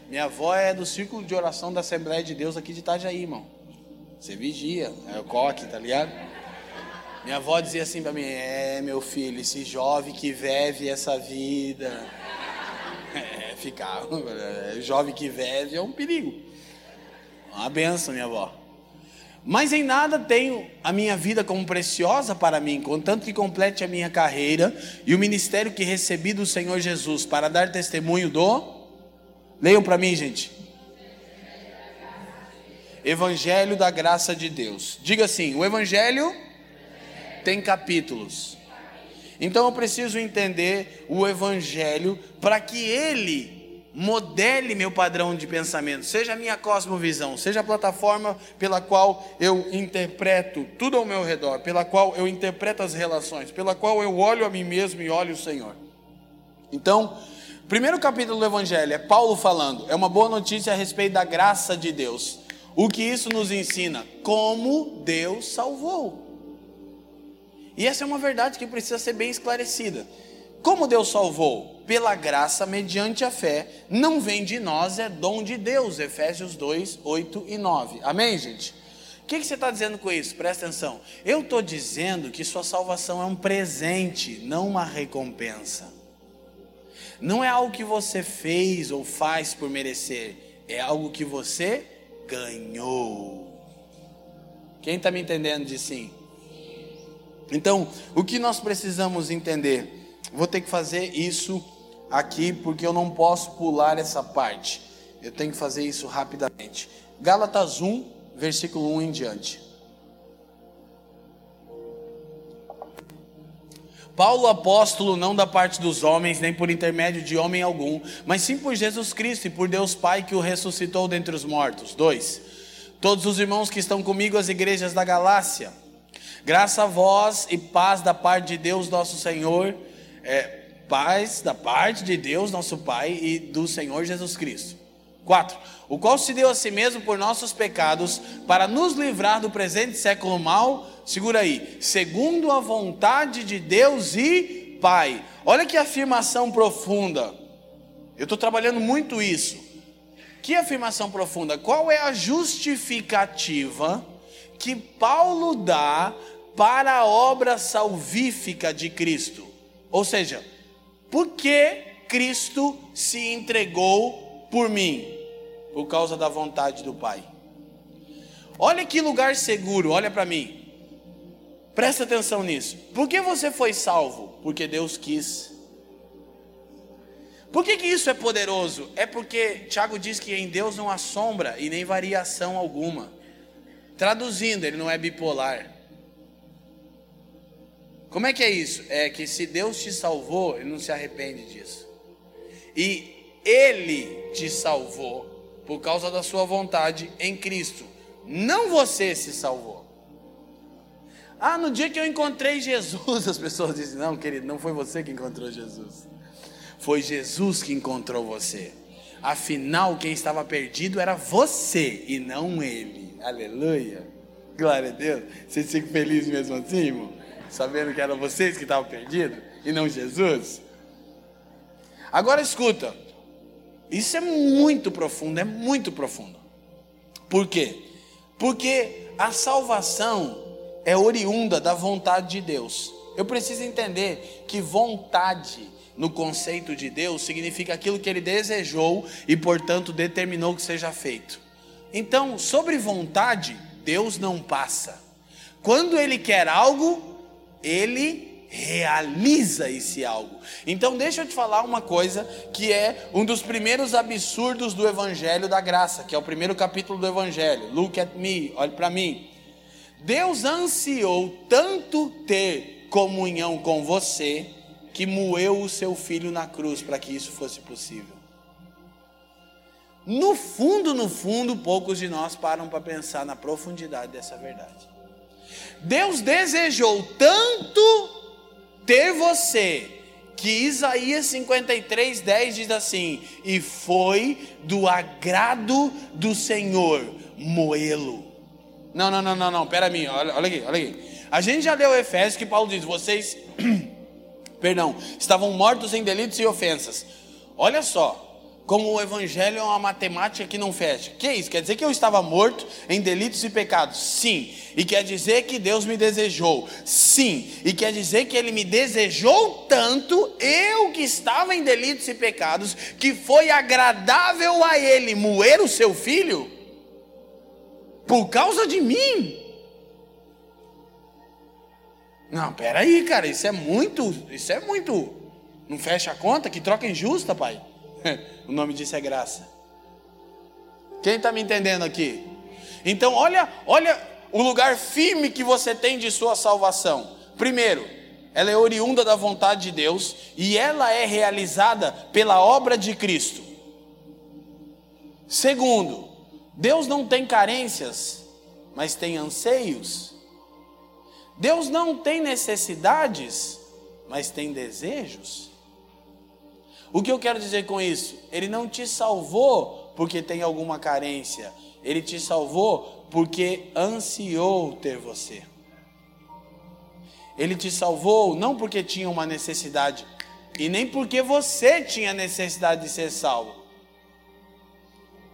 Minha avó é do círculo de oração da Assembleia de Deus aqui de Itajaí, irmão. Você vigia, é o coque, tá ligado? Minha avó dizia assim para mim: É, meu filho, esse jovem que vive essa vida. É, ficava. É, jovem que vive é um perigo. Uma benção, minha avó. Mas em nada tenho a minha vida como preciosa para mim, contanto que complete a minha carreira e o ministério que recebi do Senhor Jesus para dar testemunho do. Leiam para mim, gente. Evangelho da graça de Deus. Diga assim: o Evangelho tem capítulos. Então eu preciso entender o Evangelho para que ele modele meu padrão de pensamento, seja a minha cosmovisão, seja a plataforma pela qual eu interpreto tudo ao meu redor, pela qual eu interpreto as relações, pela qual eu olho a mim mesmo e olho o Senhor. Então, primeiro capítulo do Evangelho é Paulo falando, é uma boa notícia a respeito da graça de Deus. O que isso nos ensina? Como Deus salvou. E essa é uma verdade que precisa ser bem esclarecida. Como Deus salvou? Pela graça, mediante a fé, não vem de nós, é dom de Deus. Efésios 2, 8 e 9. Amém, gente? O que, que você está dizendo com isso? Presta atenção. Eu estou dizendo que sua salvação é um presente, não uma recompensa. Não é algo que você fez ou faz por merecer, é algo que você ganhou. Quem está me entendendo de sim? Então, o que nós precisamos entender? Vou ter que fazer isso aqui porque eu não posso pular essa parte. Eu tenho que fazer isso rapidamente. Gálatas 1, versículo 1 em diante. Paulo apóstolo, não da parte dos homens, nem por intermédio de homem algum, mas sim por Jesus Cristo e por Deus Pai que o ressuscitou dentre os mortos. 2. Todos os irmãos que estão comigo, as igrejas da Galácia, graça a vós e paz da parte de Deus nosso Senhor é, paz da parte de Deus, nosso Pai, e do Senhor Jesus Cristo. 4. O qual se deu a si mesmo por nossos pecados, para nos livrar do presente século mal, segura aí, segundo a vontade de Deus e Pai. Olha que afirmação profunda. Eu estou trabalhando muito isso. Que afirmação profunda? Qual é a justificativa que Paulo dá para a obra salvífica de Cristo? Ou seja, por que Cristo se entregou por mim? Por causa da vontade do Pai. Olha que lugar seguro, olha para mim. Presta atenção nisso. Por que você foi salvo? Porque Deus quis. Por que, que isso é poderoso? É porque Tiago diz que em Deus não há sombra e nem variação alguma. Traduzindo, ele não é bipolar. Como é que é isso? É que se Deus te salvou, Ele não se arrepende disso. E Ele te salvou por causa da sua vontade em Cristo. Não você se salvou. Ah, no dia que eu encontrei Jesus, as pessoas dizem: Não, querido, não foi você que encontrou Jesus. Foi Jesus que encontrou você. Afinal, quem estava perdido era você e não ele. Aleluia. Glória a Deus. Você fica feliz mesmo assim, irmão? Sabendo que eram vocês que estavam perdidos e não Jesus? Agora escuta, isso é muito profundo, é muito profundo. Por quê? Porque a salvação é oriunda da vontade de Deus. Eu preciso entender que vontade no conceito de Deus significa aquilo que ele desejou e, portanto, determinou que seja feito. Então, sobre vontade, Deus não passa. Quando ele quer algo, ele realiza esse algo. Então, deixa eu te falar uma coisa que é um dos primeiros absurdos do Evangelho da Graça, que é o primeiro capítulo do Evangelho. Look at me, olhe para mim. Deus ansiou tanto ter comunhão com você que moeu o seu filho na cruz para que isso fosse possível. No fundo, no fundo, poucos de nós param para pensar na profundidade dessa verdade. Deus desejou tanto ter você, que Isaías 53, 10 diz assim: E foi do agrado do Senhor moê-lo. Não, não, não, não, não, pera mim, olha, olha aqui, olha aqui. A gente já leu Efésios que Paulo diz: Vocês, perdão, estavam mortos em delitos e ofensas. Olha só, como o evangelho é uma matemática que não fecha. Que é isso? Quer dizer que eu estava morto em delitos e pecados? Sim. E quer dizer que Deus me desejou? Sim. E quer dizer que Ele me desejou tanto, eu que estava em delitos e pecados, que foi agradável a Ele moer o seu filho? Por causa de mim? Não, peraí, cara, isso é muito, isso é muito. Não fecha a conta? Que troca injusta, pai. o nome disso é graça. Quem está me entendendo aqui? Então, olha, olha o lugar firme que você tem de sua salvação. Primeiro, ela é oriunda da vontade de Deus e ela é realizada pela obra de Cristo. Segundo, Deus não tem carências, mas tem anseios. Deus não tem necessidades, mas tem desejos. O que eu quero dizer com isso? Ele não te salvou porque tem alguma carência. Ele te salvou porque ansiou ter você. Ele te salvou não porque tinha uma necessidade. E nem porque você tinha necessidade de ser salvo.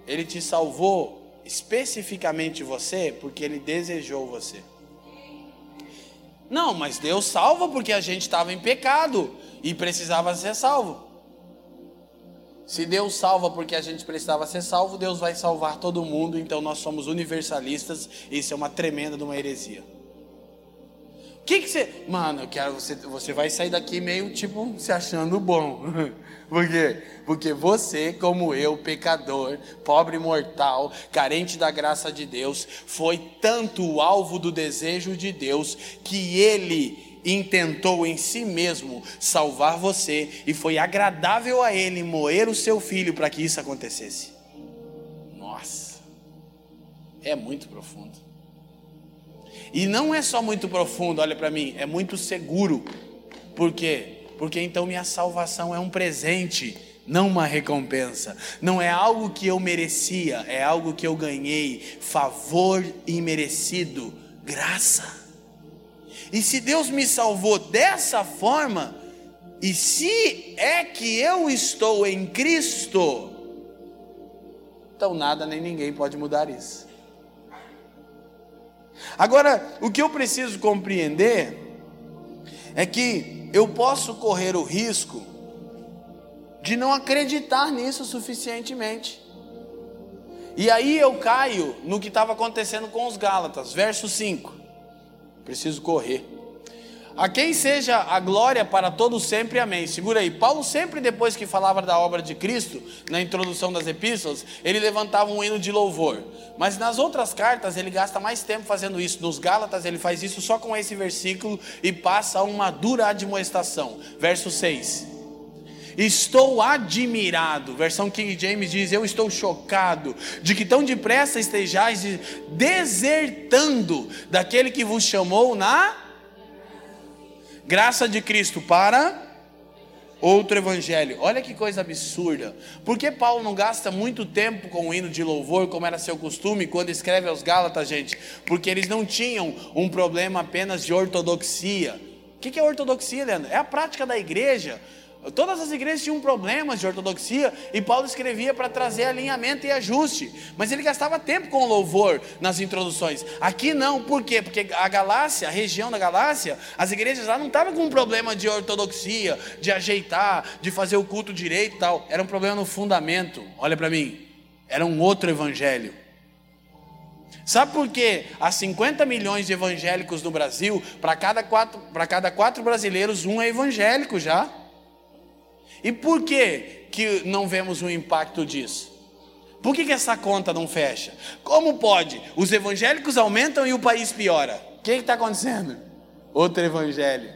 Ele te salvou especificamente você porque ele desejou você. Não, mas Deus salva porque a gente estava em pecado e precisava ser salvo. Se Deus salva porque a gente precisava ser salvo, Deus vai salvar todo mundo, então nós somos universalistas, isso é uma tremenda de uma heresia. O que, que você. Mano, eu quero. Você, você vai sair daqui meio tipo se achando bom. Por quê? Porque você, como eu, pecador, pobre mortal, carente da graça de Deus, foi tanto o alvo do desejo de Deus que ele intentou em si mesmo salvar você e foi agradável a ele moer o seu filho para que isso acontecesse. Nossa, é muito profundo. E não é só muito profundo, olha para mim, é muito seguro. Por quê? Porque então minha salvação é um presente, não uma recompensa. Não é algo que eu merecia, é algo que eu ganhei, favor imerecido, graça. E se Deus me salvou dessa forma, e se é que eu estou em Cristo, então nada nem ninguém pode mudar isso. Agora, o que eu preciso compreender é que eu posso correr o risco de não acreditar nisso suficientemente. E aí eu caio no que estava acontecendo com os Gálatas, verso 5 preciso correr. A quem seja a glória para todos sempre, amém. Segura aí. Paulo sempre depois que falava da obra de Cristo, na introdução das epístolas, ele levantava um hino de louvor. Mas nas outras cartas ele gasta mais tempo fazendo isso. Nos Gálatas ele faz isso só com esse versículo e passa uma dura admoestação. Verso 6. Estou admirado, versão King James diz: Eu estou chocado de que tão depressa estejais desertando daquele que vos chamou na graça de Cristo para outro evangelho. Olha que coisa absurda. Por que Paulo não gasta muito tempo com o hino de louvor, como era seu costume, quando escreve aos Gálatas, gente? Porque eles não tinham um problema apenas de ortodoxia. O que é ortodoxia, Leandro? É a prática da igreja. Todas as igrejas tinham problemas de ortodoxia e Paulo escrevia para trazer alinhamento e ajuste, mas ele gastava tempo com louvor nas introduções. Aqui não, por quê? Porque a Galácia, a região da Galácia, as igrejas lá não estavam com um problema de ortodoxia, de ajeitar, de fazer o culto direito e tal. Era um problema no fundamento. Olha para mim, era um outro evangelho. Sabe por quê? Há 50 milhões de evangélicos no Brasil, para cada, quatro, cada quatro brasileiros, um é evangélico já. E por que, que não vemos o impacto disso? Por que, que essa conta não fecha? Como pode? Os evangélicos aumentam e o país piora. O que está acontecendo? Outro evangelho.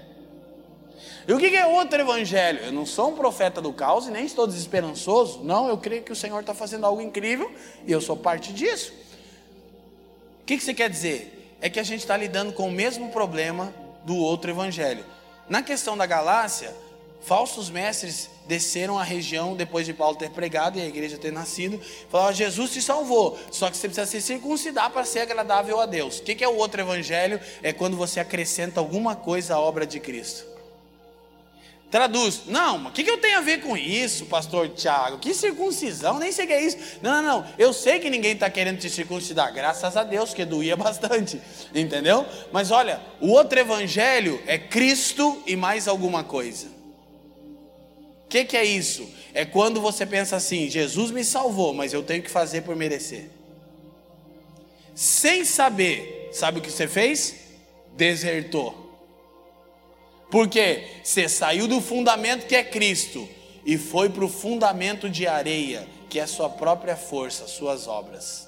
E o que, que é outro evangelho? Eu não sou um profeta do caos e nem estou desesperançoso. Não, eu creio que o Senhor está fazendo algo incrível e eu sou parte disso. O que, que você quer dizer? É que a gente está lidando com o mesmo problema do outro evangelho. Na questão da Galácia, falsos mestres desceram à região depois de Paulo ter pregado e a igreja ter nascido. Falaram: Jesus te salvou, só que você precisa se circuncidar para ser agradável a Deus. O que é o outro evangelho? É quando você acrescenta alguma coisa à obra de Cristo. Traduz, não, o que, que eu tenho a ver com isso, pastor Tiago? Que circuncisão, nem sei o que é isso. Não, não, não, eu sei que ninguém está querendo te circuncidar, graças a Deus, que doía bastante, entendeu? Mas olha, o outro evangelho é Cristo e mais alguma coisa que, que é isso? É quando você pensa assim: Jesus me salvou, mas eu tenho que fazer por merecer. Sem saber, sabe o que você fez? Desertou. Porque você saiu do fundamento que é Cristo e foi para o fundamento de areia, que é sua própria força, suas obras.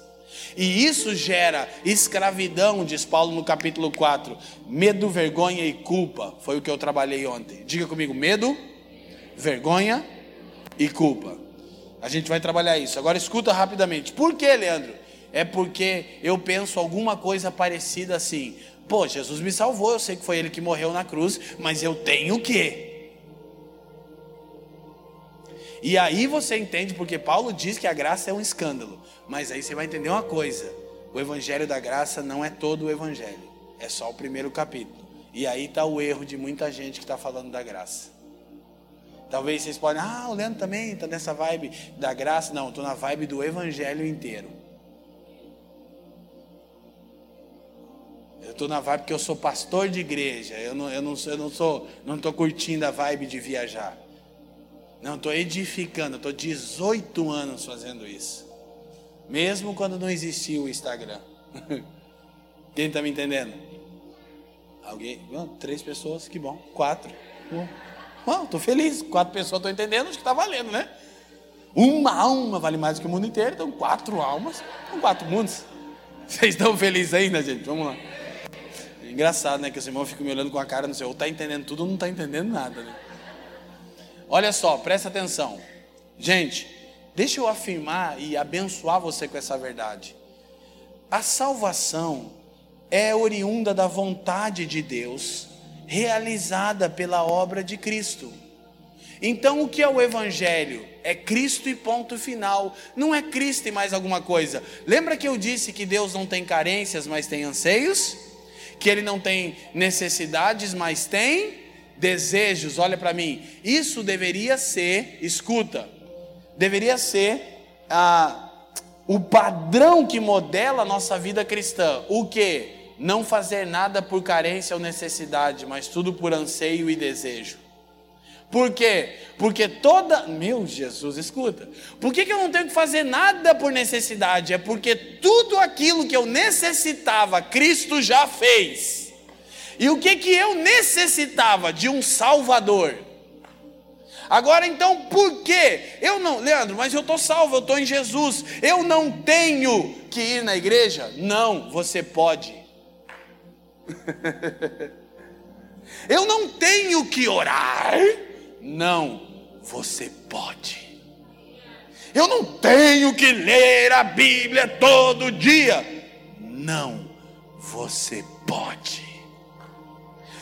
E isso gera escravidão, diz Paulo no capítulo 4. Medo, vergonha e culpa. Foi o que eu trabalhei ontem. Diga comigo: medo, vergonha e culpa. A gente vai trabalhar isso. Agora escuta rapidamente. Por que, Leandro? É porque eu penso alguma coisa parecida assim. Pô, Jesus me salvou, eu sei que foi ele que morreu na cruz, mas eu tenho o quê? E aí você entende porque Paulo diz que a graça é um escândalo. Mas aí você vai entender uma coisa: o evangelho da graça não é todo o evangelho, é só o primeiro capítulo. E aí está o erro de muita gente que está falando da graça. Talvez vocês podem, ah, o Leandro também está nessa vibe da graça. Não, estou na vibe do evangelho inteiro. Eu estou na vibe porque eu sou pastor de igreja. Eu não, eu não, eu não sou, não estou curtindo a vibe de viajar. Não, estou edificando. Estou 18 anos fazendo isso. Mesmo quando não existia o Instagram. Quem está me entendendo? Alguém? Não, três pessoas, que bom. Quatro. Bom, estou feliz. Quatro pessoas estão entendendo, acho que está valendo, né? Uma alma vale mais que o mundo inteiro, então quatro almas são quatro mundos. Vocês estão felizes ainda, gente? Vamos lá. É engraçado, né? Que os irmãos ficam me olhando com a cara, não sei, ou está entendendo tudo ou não está entendendo nada, né? Olha só, presta atenção. Gente, deixa eu afirmar e abençoar você com essa verdade. A salvação é oriunda da vontade de Deus, realizada pela obra de Cristo. Então, o que é o Evangelho? É Cristo e ponto final. Não é Cristo e mais alguma coisa. Lembra que eu disse que Deus não tem carências, mas tem anseios? Que Ele não tem necessidades, mas tem desejos. Olha para mim. Isso deveria ser, escuta, deveria ser a o padrão que modela a nossa vida cristã. O que? Não fazer nada por carência ou necessidade, mas tudo por anseio e desejo. Por quê? Porque toda. Meu Jesus, escuta. Por que, que eu não tenho que fazer nada por necessidade? É porque tudo aquilo que eu necessitava, Cristo já fez. E o que, que eu necessitava? De um Salvador. Agora então, por quê? Eu não, Leandro, mas eu estou salvo, eu estou em Jesus. Eu não tenho que ir na igreja? Não, você pode. eu não tenho que orar? Não, você pode. Eu não tenho que ler a Bíblia todo dia? Não, você pode.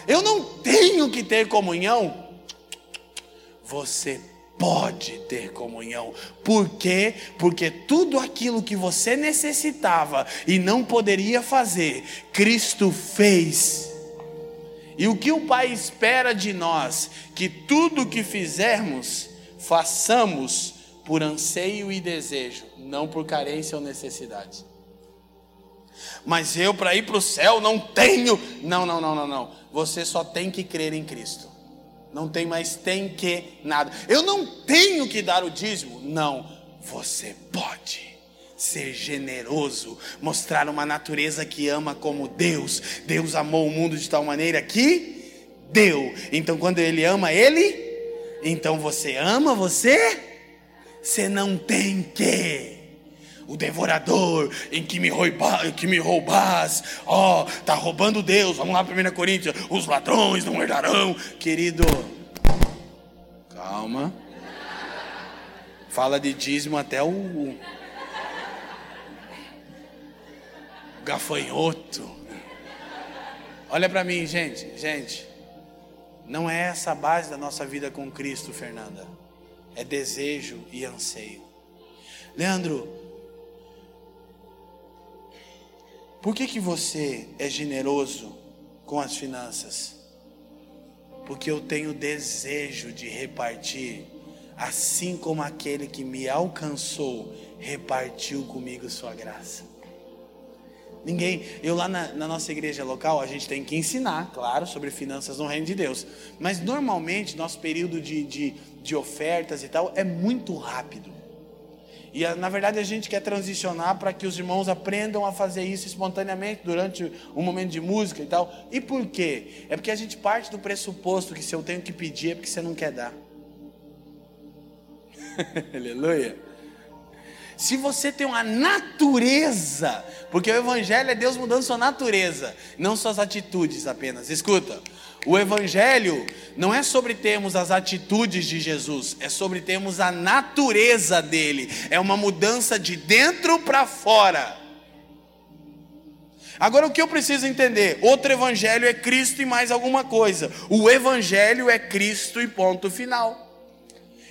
Eu não tenho que ter comunhão? você pode ter comunhão. Por quê? Porque tudo aquilo que você necessitava e não poderia fazer, Cristo fez. E o que o Pai espera de nós, que tudo que fizermos, façamos por anseio e desejo, não por carência ou necessidade. Mas eu para ir para o céu não tenho. Não, não, não, não, não. Você só tem que crer em Cristo. Não tem mais tem que nada. Eu não tenho que dar o dízimo. Não, você pode ser generoso, mostrar uma natureza que ama como Deus. Deus amou o mundo de tal maneira que deu. Então quando ele ama ele, então você ama você? Você não tem que o devorador em que me, rouba, que me roubas, ó, oh, tá roubando Deus, vamos lá, 1 Coríntios, os ladrões não herdarão, querido, calma, fala de dízimo até o gafanhoto, olha para mim, gente, gente, não é essa a base da nossa vida com Cristo, Fernanda, é desejo e anseio. Leandro, Por que, que você é generoso com as finanças? Porque eu tenho desejo de repartir, assim como aquele que me alcançou repartiu comigo sua graça. Ninguém, eu lá na, na, nossa igreja local, a gente tem que ensinar, claro, sobre finanças no reino de Deus. Mas normalmente, nosso período de, de, de ofertas e tal é muito rápido. E na verdade a gente quer transicionar para que os irmãos aprendam a fazer isso espontaneamente durante um momento de música e tal. E por quê? É porque a gente parte do pressuposto que se eu tenho que pedir é porque você não quer dar. Aleluia. Se você tem uma natureza, porque o Evangelho é Deus mudando sua natureza, não suas atitudes apenas. Escuta, o Evangelho não é sobre termos as atitudes de Jesus, é sobre termos a natureza dele. É uma mudança de dentro para fora. Agora o que eu preciso entender? Outro evangelho é Cristo e mais alguma coisa. O evangelho é Cristo e ponto final.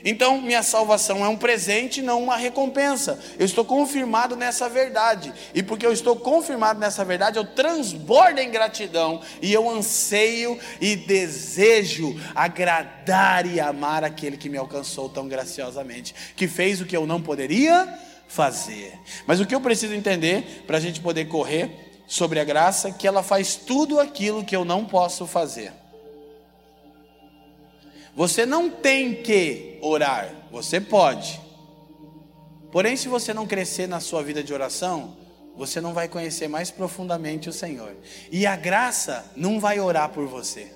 Então, minha salvação é um presente, não uma recompensa. Eu estou confirmado nessa verdade. E porque eu estou confirmado nessa verdade, eu transbordo em gratidão e eu anseio e desejo agradar e amar aquele que me alcançou tão graciosamente, que fez o que eu não poderia fazer. Mas o que eu preciso entender para a gente poder correr sobre a graça, que ela faz tudo aquilo que eu não posso fazer. Você não tem que orar, você pode. Porém, se você não crescer na sua vida de oração, você não vai conhecer mais profundamente o Senhor. E a graça não vai orar por você.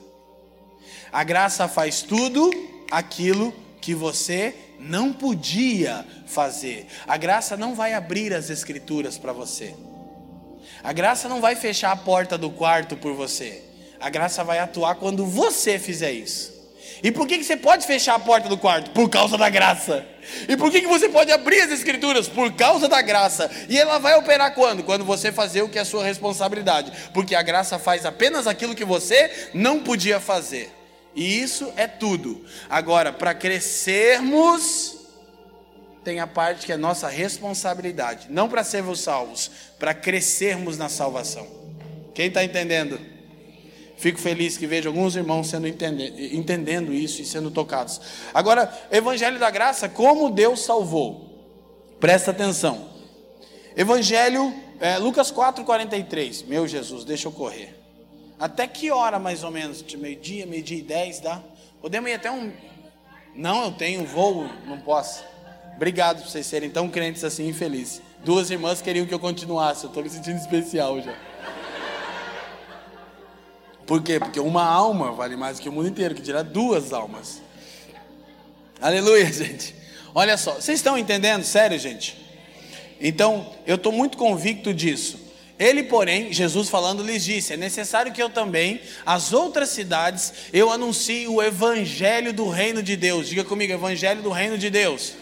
A graça faz tudo aquilo que você não podia fazer. A graça não vai abrir as escrituras para você. A graça não vai fechar a porta do quarto por você. A graça vai atuar quando você fizer isso. E por que, que você pode fechar a porta do quarto? Por causa da graça. E por que, que você pode abrir as escrituras? Por causa da graça. E ela vai operar quando? Quando você fazer o que é sua responsabilidade. Porque a graça faz apenas aquilo que você não podia fazer. E isso é tudo. Agora, para crescermos, tem a parte que é nossa responsabilidade. Não para sermos salvos, para crescermos na salvação. Quem está entendendo? Fico feliz que vejo alguns irmãos sendo entendendo isso e sendo tocados. Agora, Evangelho da Graça, como Deus salvou. Presta atenção. Evangelho, é, Lucas 4,43. Meu Jesus, deixa eu correr. Até que hora mais ou menos? De meio-dia, meio-dia e dez, dá? Podemos ir até um. Não, eu tenho voo, não posso. Obrigado por vocês serem tão crentes assim, infelizes. Duas irmãs queriam que eu continuasse, eu estou me sentindo especial já. Por quê? Porque uma alma vale mais que o mundo inteiro, que dirá duas almas. Aleluia, gente. Olha só, vocês estão entendendo? Sério, gente? Então, eu estou muito convicto disso. Ele, porém, Jesus falando, lhes disse: É necessário que eu também, as outras cidades, eu anuncie o evangelho do reino de Deus. Diga comigo, evangelho do reino de Deus.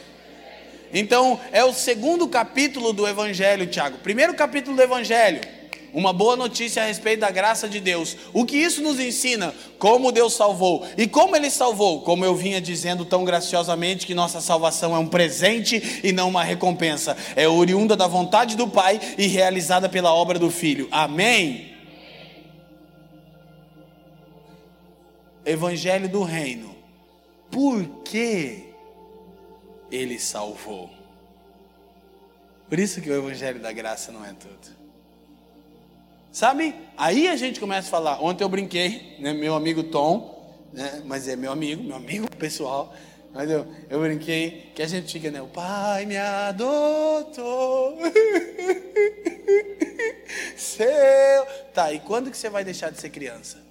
Então, é o segundo capítulo do evangelho, Tiago. Primeiro capítulo do evangelho uma boa notícia a respeito da graça de Deus. O que isso nos ensina? Como Deus salvou. E como Ele salvou? Como eu vinha dizendo tão graciosamente, que nossa salvação é um presente e não uma recompensa. É oriunda da vontade do Pai e realizada pela obra do Filho. Amém? Evangelho do Reino. Por que Ele salvou? Por isso que o Evangelho da Graça não é tudo. Sabe? Aí a gente começa a falar. Ontem eu brinquei, né? Meu amigo Tom, né? Mas é meu amigo, meu amigo pessoal. Mas eu, eu brinquei que a gente fica, né? O pai me adotou. Seu. Tá, e quando que você vai deixar de ser criança?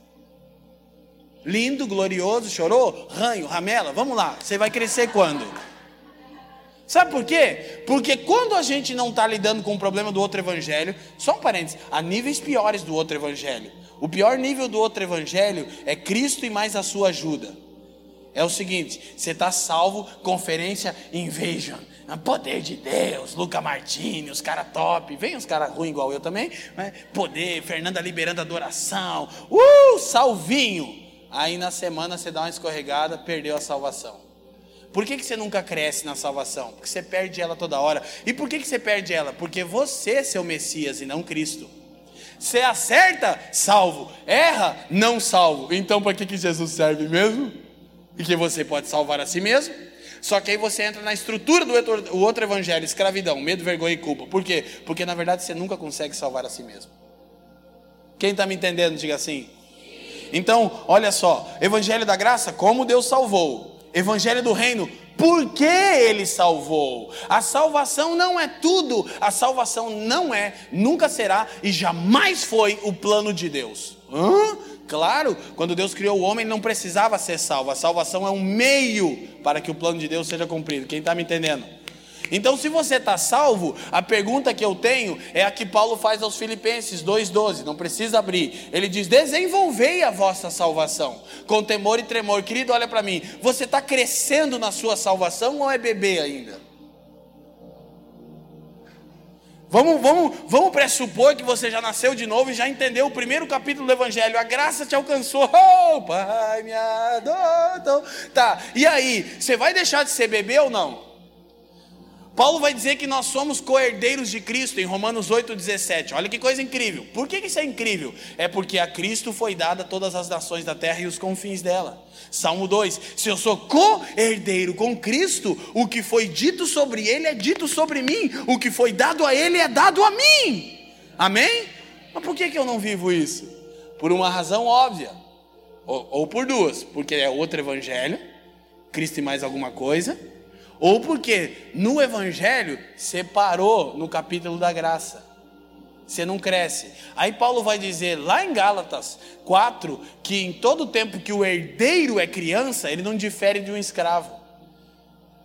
Lindo, glorioso, chorou? Ranho, ramela, vamos lá. Você vai crescer quando? Sabe por quê? Porque quando a gente não está lidando com o problema do outro evangelho, só um parênteses, há níveis piores do outro evangelho. O pior nível do outro evangelho é Cristo e mais a sua ajuda. É o seguinte: você está salvo, conferência Invasion, poder de Deus, Luca Martini, os caras top, vem os caras ruins igual eu também, né? poder, Fernanda liberando adoração, uh, salvinho. Aí na semana você dá uma escorregada, perdeu a salvação. Por que, que você nunca cresce na salvação? Porque você perde ela toda hora. E por que, que você perde ela? Porque você é seu Messias e não Cristo. Você acerta, salvo. Erra, não salvo. Então, para que, que Jesus serve mesmo? E que você pode salvar a si mesmo? Só que aí você entra na estrutura do outro, outro evangelho, escravidão, medo, vergonha e culpa. Por quê? Porque na verdade você nunca consegue salvar a si mesmo. Quem está me entendendo, diga assim. Então, olha só, Evangelho da Graça, como Deus salvou. Evangelho do Reino, por que ele salvou? A salvação não é tudo, a salvação não é, nunca será e jamais foi o plano de Deus. Hã? Claro, quando Deus criou o homem, não precisava ser salvo, a salvação é um meio para que o plano de Deus seja cumprido. Quem está me entendendo? Então, se você está salvo, a pergunta que eu tenho é a que Paulo faz aos Filipenses 2,12, não precisa abrir. Ele diz: Desenvolvei a vossa salvação com temor e tremor. Querido, olha para mim, você está crescendo na sua salvação ou é bebê ainda? Vamos, vamos, vamos pressupor que você já nasceu de novo e já entendeu o primeiro capítulo do Evangelho. A graça te alcançou. Oh, Pai, me adotou. Tá, e aí? Você vai deixar de ser bebê ou não? Paulo vai dizer que nós somos co-herdeiros de Cristo em Romanos 8,17. Olha que coisa incrível. Por que isso é incrível? É porque a Cristo foi dada todas as nações da terra e os confins dela. Salmo 2: Se eu sou co-herdeiro com Cristo, o que foi dito sobre ele é dito sobre mim, o que foi dado a ele é dado a mim. Amém? Mas por que, que eu não vivo isso? Por uma razão óbvia, ou, ou por duas: porque é outro evangelho, Cristo e mais alguma coisa ou porque no Evangelho separou no capítulo da graça. Você não cresce. Aí Paulo vai dizer lá em Gálatas 4 que em todo tempo que o herdeiro é criança, ele não difere de um escravo,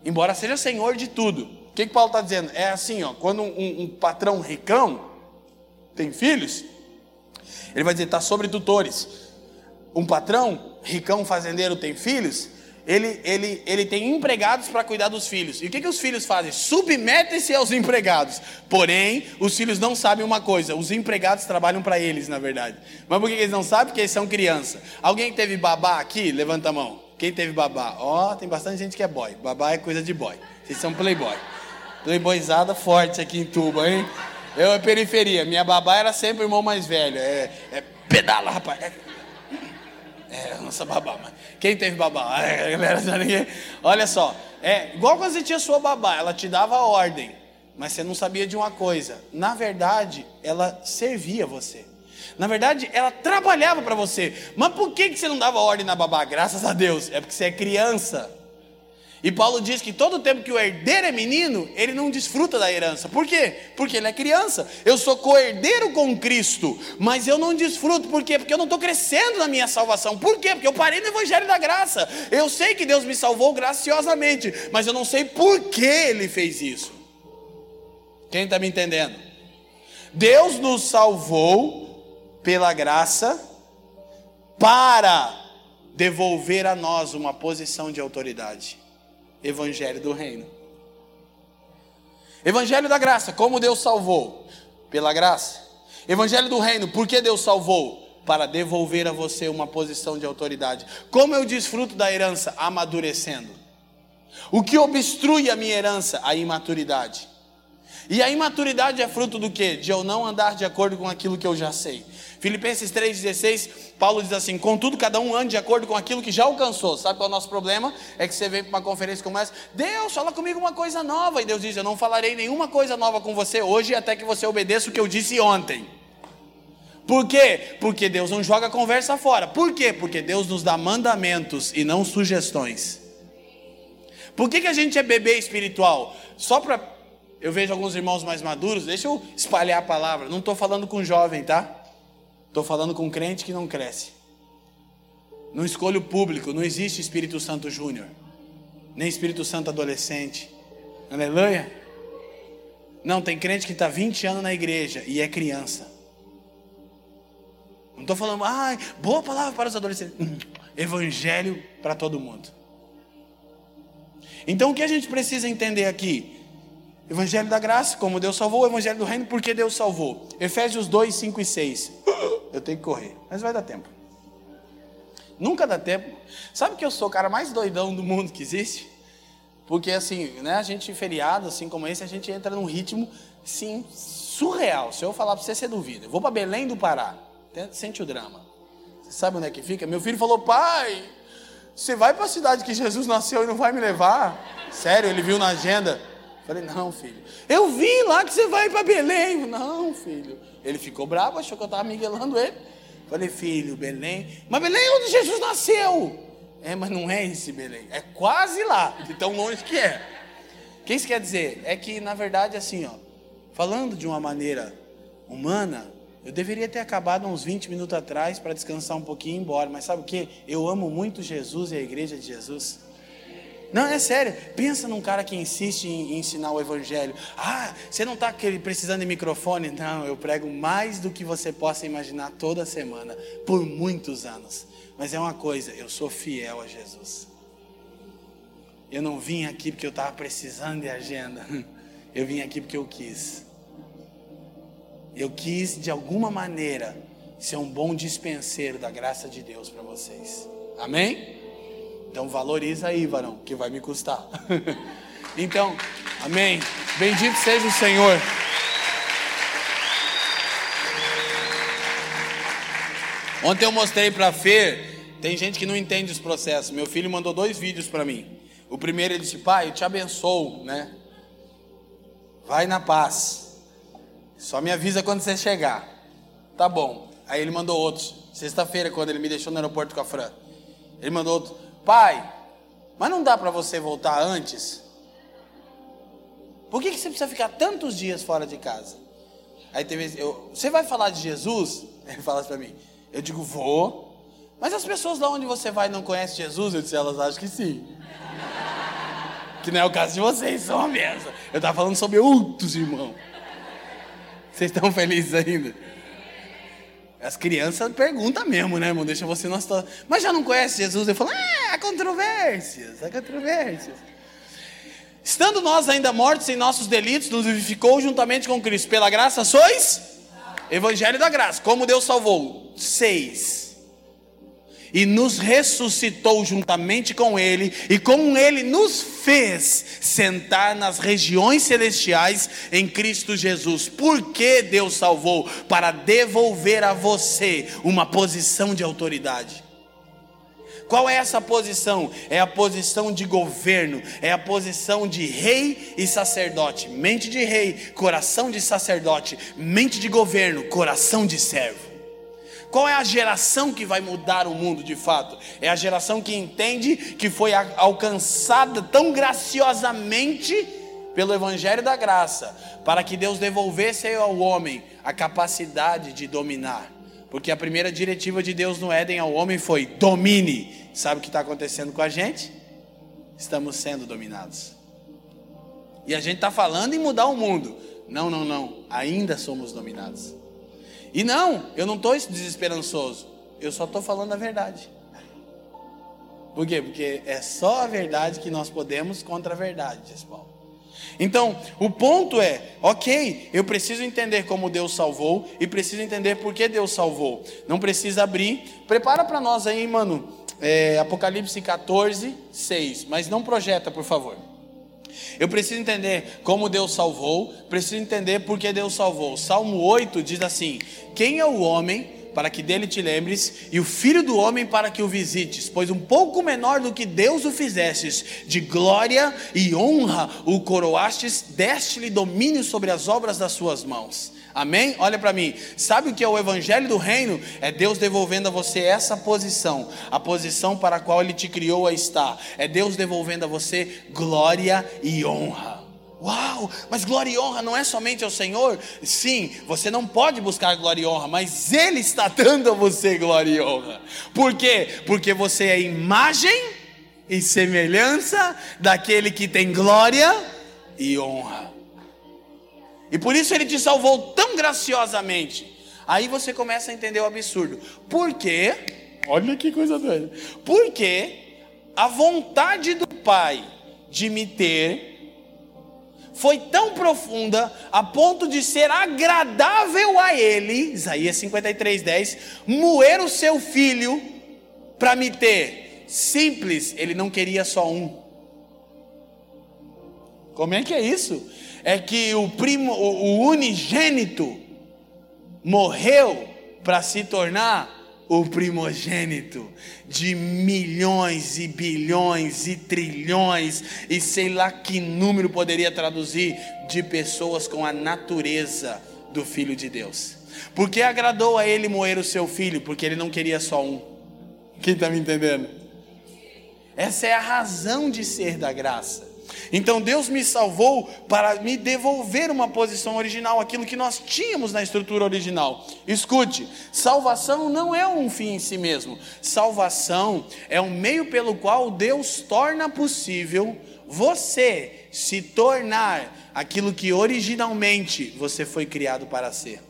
embora seja senhor de tudo. O que, que Paulo está dizendo? É assim, ó, quando um, um patrão ricão tem filhos, ele vai dizer está sobre tutores. Um patrão ricão fazendeiro tem filhos, ele, ele, ele tem empregados para cuidar dos filhos. E o que, que os filhos fazem? Submetem-se aos empregados. Porém, os filhos não sabem uma coisa: os empregados trabalham para eles, na verdade. Mas por que eles não sabem? Porque eles são criança. Alguém que teve babá aqui? Levanta a mão. Quem teve babá? Ó, oh, tem bastante gente que é boy. Babá é coisa de boy. Vocês são playboy. Playboyzada forte aqui em Tuba, hein? Eu é periferia. Minha babá era sempre o irmão mais velho. É, é pedala, rapaz. É, é, nossa babá, mas quem teve babá? É, galera, já ninguém... Olha só, é igual quando você tinha sua babá, ela te dava a ordem, mas você não sabia de uma coisa. Na verdade, ela servia você. Na verdade, ela trabalhava para você. Mas por que, que você não dava ordem na babá? Graças a Deus, é porque você é criança. E Paulo diz que todo tempo que o herdeiro é menino, ele não desfruta da herança. Por quê? Porque ele é criança. Eu sou co-herdeiro com Cristo, mas eu não desfruto. Por quê? Porque eu não estou crescendo na minha salvação. Por quê? Porque eu parei no Evangelho da Graça. Eu sei que Deus me salvou graciosamente, mas eu não sei por que Ele fez isso. Quem está me entendendo? Deus nos salvou pela graça para devolver a nós uma posição de autoridade. Evangelho do Reino. Evangelho da graça, como Deus salvou? Pela graça. Evangelho do Reino, por que Deus salvou? Para devolver a você uma posição de autoridade. Como eu desfruto da herança? Amadurecendo. O que obstrui a minha herança? A imaturidade. E a imaturidade é fruto do que? De eu não andar de acordo com aquilo que eu já sei. Filipenses 3,16, Paulo diz assim: Contudo, cada um ande de acordo com aquilo que já alcançou. Sabe qual é o nosso problema? É que você vem para uma conferência como essa, Deus, fala comigo uma coisa nova. E Deus diz: Eu não falarei nenhuma coisa nova com você hoje, até que você obedeça o que eu disse ontem. Por quê? Porque Deus não joga a conversa fora. Por quê? Porque Deus nos dá mandamentos e não sugestões. Por que, que a gente é bebê espiritual? Só para. Eu vejo alguns irmãos mais maduros, deixa eu espalhar a palavra. Não estou falando com jovem, tá? Estou falando com crente que não cresce. Não escolho público, não existe Espírito Santo Júnior, nem Espírito Santo adolescente. Aleluia. Não, tem crente que está 20 anos na igreja e é criança. Não estou falando, ai, boa palavra para os adolescentes. Hum, evangelho para todo mundo. Então o que a gente precisa entender aqui? Evangelho da graça, como Deus salvou, o Evangelho do reino, porque Deus salvou. Efésios 2, 5 e 6. Eu tenho que correr, mas vai dar tempo. Nunca dá tempo. Sabe que eu sou o cara mais doidão do mundo que existe? Porque assim, né, a gente feriado, assim como esse, a gente entra num ritmo, sim, surreal. Se eu falar para você, você duvida. Eu vou para Belém do Pará. Sente o drama. Você sabe onde é que fica? Meu filho falou, pai, você vai para a cidade que Jesus nasceu e não vai me levar? Sério, ele viu na agenda. Falei, não, filho. Eu vi lá que você vai para Belém. Não, filho. Ele ficou bravo, achou que eu estava miguelando ele. Falei, filho, Belém. Mas Belém é onde Jesus nasceu. É, mas não é esse Belém. É quase lá, de tão longe que é. O que isso quer dizer? É que, na verdade, assim, ó, falando de uma maneira humana, eu deveria ter acabado uns 20 minutos atrás para descansar um pouquinho e ir embora. Mas sabe o que? Eu amo muito Jesus e a igreja de Jesus. Não, é sério. Pensa num cara que insiste em, ensinar o evangelho. Ah, você não está precisando de microfone? Não, eu prego mais do que você possa imaginar toda semana, por muitos anos. Mas é uma coisa, eu sou fiel a Jesus. Eu não vim aqui porque eu estava precisando de agenda. Eu vim aqui porque eu quis. eu quis de alguma maneira ser um bom dispenseiro da graça de Deus para vocês. Amém? Então valoriza aí, varão, que vai me custar. então, amém. Bendito seja o Senhor. Ontem eu mostrei para Fer, tem gente que não entende os processos. Meu filho mandou dois vídeos para mim. O primeiro ele disse: "Pai, eu te abençoo, né? Vai na paz. Só me avisa quando você chegar." Tá bom. Aí ele mandou outros. Sexta-feira quando ele me deixou no aeroporto com a Fran. Ele mandou outro: "Pai, mas não dá para você voltar antes?" Por que, que você precisa ficar tantos dias fora de casa? Aí teve, eu, você vai falar de Jesus? Ele fala assim para mim. Eu digo, vou. Mas as pessoas lá onde você vai não conhecem Jesus? Eu disse, elas acham que sim. Que não é o caso de vocês, são uma benção. Eu estava falando sobre outros irmãos. Vocês estão felizes ainda? As crianças perguntam mesmo, né, irmão? Deixa você situação. Mas já não conhece Jesus? Eu falo, ah, há controvérsias, há controvérsias. Estando nós ainda mortos em nossos delitos, nos vivificou juntamente com Cristo. Pela graça sois? Evangelho da graça. Como Deus salvou? 6. E nos ressuscitou juntamente com Ele, e com Ele nos fez sentar nas regiões celestiais em Cristo Jesus. Por que Deus salvou? Para devolver a você uma posição de autoridade. Qual é essa posição? É a posição de governo, é a posição de rei e sacerdote. Mente de rei, coração de sacerdote. Mente de governo, coração de servo. Qual é a geração que vai mudar o mundo de fato? É a geração que entende que foi alcançada tão graciosamente pelo Evangelho da Graça, para que Deus devolvesse ao homem a capacidade de dominar. Porque a primeira diretiva de Deus no Éden ao homem foi: domine. Sabe o que está acontecendo com a gente? Estamos sendo dominados. E a gente está falando em mudar o mundo. Não, não, não. Ainda somos dominados. E não, eu não estou desesperançoso. Eu só estou falando a verdade. Por quê? Porque é só a verdade que nós podemos contra a verdade, diz Paulo. Então, o ponto é, ok, eu preciso entender como Deus salvou e preciso entender por que Deus salvou. Não precisa abrir. Prepara para nós aí, mano, é, Apocalipse 14, 6. Mas não projeta, por favor. Eu preciso entender como Deus salvou, preciso entender por que Deus salvou. Salmo 8 diz assim: Quem é o homem para que dele te lembres, e o filho do homem para que o visites, pois um pouco menor do que Deus o fizestes, de glória e honra o coroastes, deste-lhe domínio sobre as obras das suas mãos. Amém? Olha para mim. Sabe o que é o evangelho do reino? É Deus devolvendo a você essa posição, a posição para a qual ele te criou a estar. É Deus devolvendo a você glória e honra. Uau, mas glória e honra não é somente ao Senhor? Sim, você não pode buscar glória e honra, mas Ele está dando a você glória e honra. Por quê? Porque você é imagem e semelhança daquele que tem glória e honra. E por isso ele te salvou tão graciosamente. Aí você começa a entender o absurdo. Por quê? Olha que coisa doida. Porque a vontade do Pai de me ter foi tão profunda a ponto de ser agradável a ele, Isaías 53, 10, moer o seu filho para me ter. Simples, ele não queria só um. Como é que é isso? É que o primo, o unigênito morreu para se tornar o primogênito de milhões e bilhões e trilhões e sei lá que número poderia traduzir de pessoas com a natureza do filho de Deus. Porque agradou a ele moer o seu filho, porque ele não queria só um. Quem está me entendendo? Essa é a razão de ser da graça. Então Deus me salvou para me devolver uma posição original, aquilo que nós tínhamos na estrutura original. Escute, salvação não é um fim em si mesmo. Salvação é um meio pelo qual Deus torna possível você se tornar aquilo que originalmente você foi criado para ser.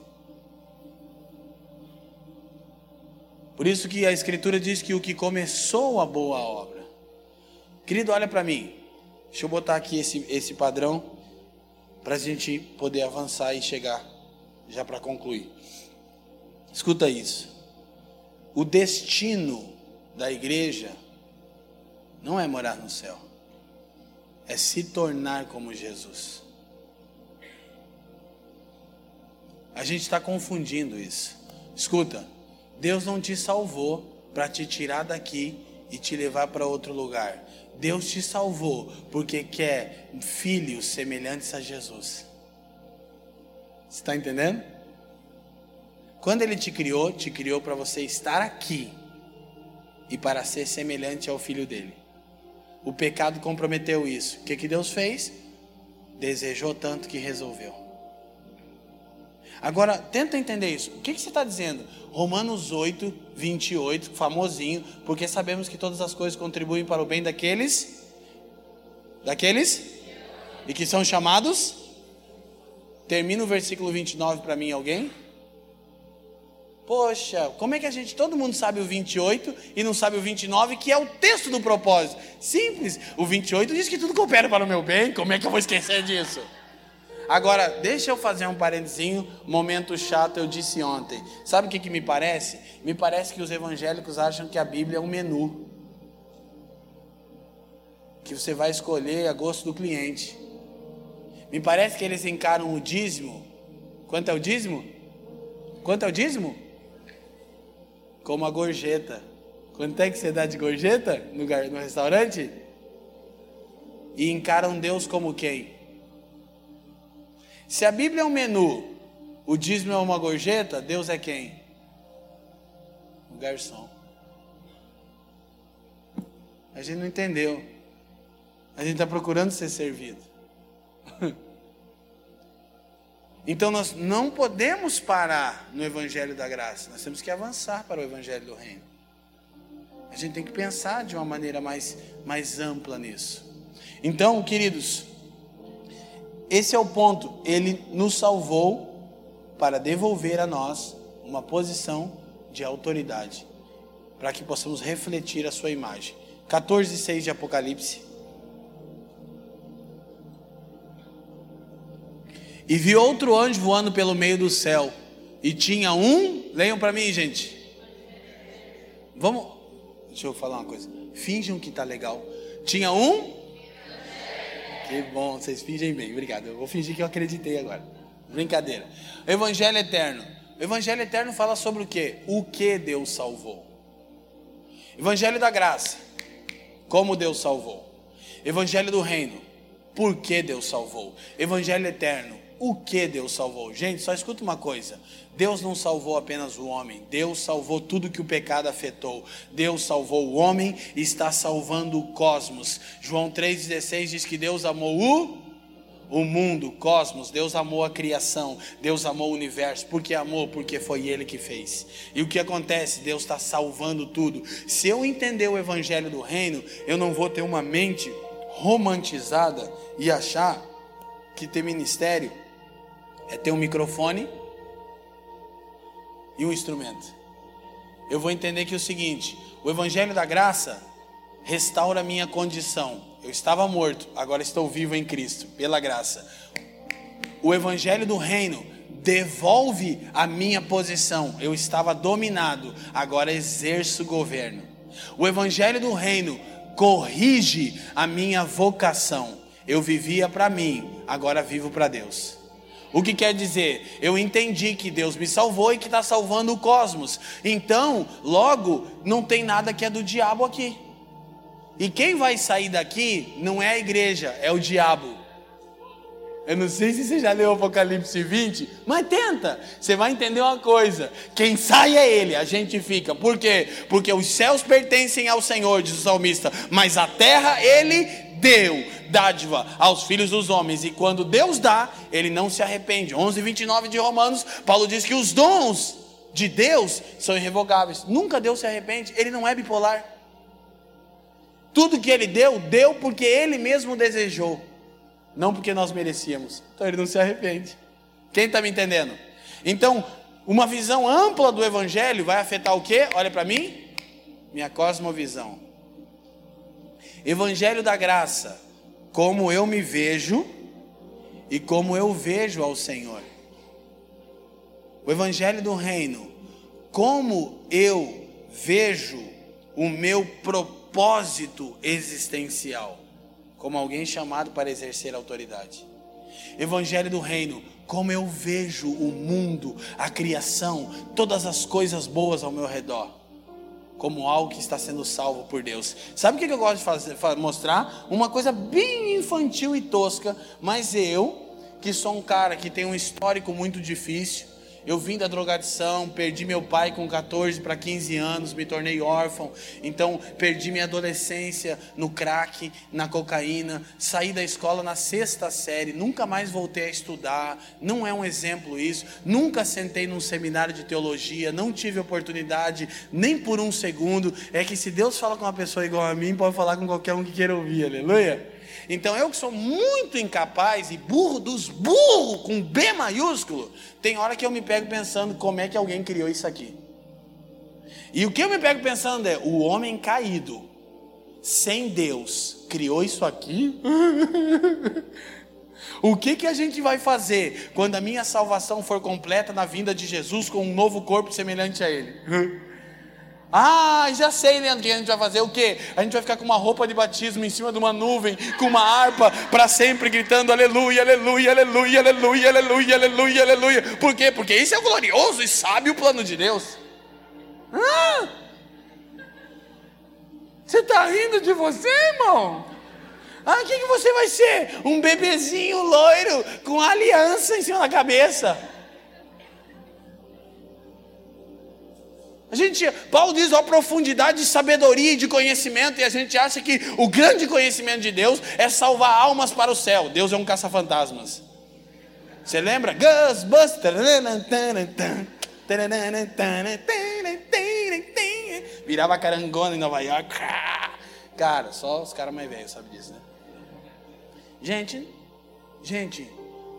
Por isso que a Escritura diz que o que começou a boa obra. Querido, olha para mim. Deixa eu botar aqui esse, esse padrão para a gente poder avançar e chegar já para concluir. Escuta isso. O destino da igreja não é morar no céu, é se tornar como Jesus. A gente está confundindo isso. Escuta, Deus não te salvou para te tirar daqui e te levar para outro lugar. Deus te salvou porque quer filhos semelhantes a Jesus. Você está entendendo? Quando Ele te criou, te criou para você estar aqui e para ser semelhante ao filho dele. O pecado comprometeu isso. O que, que Deus fez? Desejou tanto que resolveu. Agora, tenta entender isso. O que, que você está dizendo? Romanos 8, 28, famosinho, porque sabemos que todas as coisas contribuem para o bem daqueles, daqueles, e que são chamados. Termina o versículo 29 para mim, alguém? Poxa, como é que a gente, todo mundo sabe o 28 e não sabe o 29, que é o texto do propósito? Simples. O 28 diz que tudo coopera para o meu bem, como é que eu vou esquecer disso? Agora, deixa eu fazer um parentezinho, momento chato, eu disse ontem. Sabe o que, que me parece? Me parece que os evangélicos acham que a Bíblia é um menu. Que você vai escolher a gosto do cliente. Me parece que eles encaram o dízimo. Quanto é o dízimo? Quanto é o dízimo? como a gorjeta. Quanto é que você dá de gorjeta no, no restaurante? E encaram Deus como quem? Se a Bíblia é um menu, o dízimo é uma gorjeta, Deus é quem? O garçom. A gente não entendeu. A gente está procurando ser servido. Então nós não podemos parar no Evangelho da Graça, nós temos que avançar para o Evangelho do Reino. A gente tem que pensar de uma maneira mais, mais ampla nisso. Então, queridos, esse é o ponto. Ele nos salvou para devolver a nós uma posição de autoridade, para que possamos refletir a sua imagem. 14, 6 de Apocalipse. E vi outro anjo voando pelo meio do céu. E tinha um. Leiam para mim, gente. Vamos. Deixa eu falar uma coisa. Finjam que tá legal. Tinha um. Que bom, vocês fingem bem. Obrigado. Eu vou fingir que eu acreditei agora. Brincadeira. Evangelho eterno. O Evangelho eterno fala sobre o que? O que Deus salvou. Evangelho da graça. Como Deus salvou. Evangelho do reino. Por que Deus salvou? Evangelho eterno o que Deus salvou? Gente, só escuta uma coisa: Deus não salvou apenas o homem, Deus salvou tudo que o pecado afetou. Deus salvou o homem e está salvando o cosmos. João 3,16 diz que Deus amou o o mundo, o cosmos, Deus amou a criação, Deus amou o universo. Por que amou? Porque foi Ele que fez. E o que acontece? Deus está salvando tudo. Se eu entender o Evangelho do Reino, eu não vou ter uma mente romantizada e achar que ter ministério é ter um microfone e um instrumento. Eu vou entender que é o seguinte: o Evangelho da Graça restaura a minha condição. Eu estava morto, agora estou vivo em Cristo, pela graça. O Evangelho do Reino devolve a minha posição. Eu estava dominado, agora exerço governo. O Evangelho do Reino corrige a minha vocação. Eu vivia para mim, agora vivo para Deus. O que quer dizer? Eu entendi que Deus me salvou e que está salvando o cosmos. Então, logo, não tem nada que é do diabo aqui. E quem vai sair daqui não é a igreja, é o diabo. Eu não sei se você já leu Apocalipse 20, mas tenta. Você vai entender uma coisa: quem sai é ele, a gente fica. Por quê? Porque os céus pertencem ao Senhor, diz o salmista, mas a terra ele deu dádiva aos filhos dos homens, e quando Deus dá, ele não se arrepende. 11, 29 de Romanos, Paulo diz que os dons de Deus são irrevogáveis. Nunca Deus se arrepende, ele não é bipolar. Tudo que ele deu, deu porque ele mesmo desejou, não porque nós merecíamos. Então ele não se arrepende. Quem está me entendendo? Então, uma visão ampla do Evangelho vai afetar o que? Olha para mim, minha cosmovisão. Evangelho da graça, como eu me vejo e como eu vejo ao Senhor. O evangelho do reino, como eu vejo o meu propósito existencial, como alguém chamado para exercer autoridade. Evangelho do reino, como eu vejo o mundo, a criação, todas as coisas boas ao meu redor, como algo que está sendo salvo por Deus. Sabe o que eu gosto de fazer, mostrar? Uma coisa bem infantil e tosca, mas eu, que sou um cara que tem um histórico muito difícil, eu vim da drogadição, perdi meu pai com 14 para 15 anos, me tornei órfão. Então, perdi minha adolescência no crack, na cocaína. Saí da escola na sexta série, nunca mais voltei a estudar. Não é um exemplo isso. Nunca sentei num seminário de teologia, não tive oportunidade nem por um segundo. É que se Deus fala com uma pessoa igual a mim, pode falar com qualquer um que queira ouvir. Aleluia. Então eu que sou muito incapaz e burro dos burros com B maiúsculo, tem hora que eu me pego pensando como é que alguém criou isso aqui. E o que eu me pego pensando é: o homem caído, sem Deus, criou isso aqui? O que, que a gente vai fazer quando a minha salvação for completa na vinda de Jesus com um novo corpo semelhante a Ele? Ah, já sei, Leandro, que a gente vai fazer o quê? A gente vai ficar com uma roupa de batismo em cima de uma nuvem, com uma harpa, para sempre gritando aleluia, aleluia, aleluia, aleluia, aleluia, aleluia, aleluia. Por quê? Porque isso é o glorioso e sábio plano de Deus. Ah! Você está rindo de você, irmão? Ah, o que, que você vai ser? Um bebezinho loiro com aliança em cima da cabeça. A gente, Paulo diz a profundidade de sabedoria e de conhecimento, e a gente acha que o grande conhecimento de Deus é salvar almas para o céu. Deus é um caça-fantasmas. Você lembra? Virava carangona em Nova York. Cara, só os caras mais velhos sabem disso, né? Gente, gente,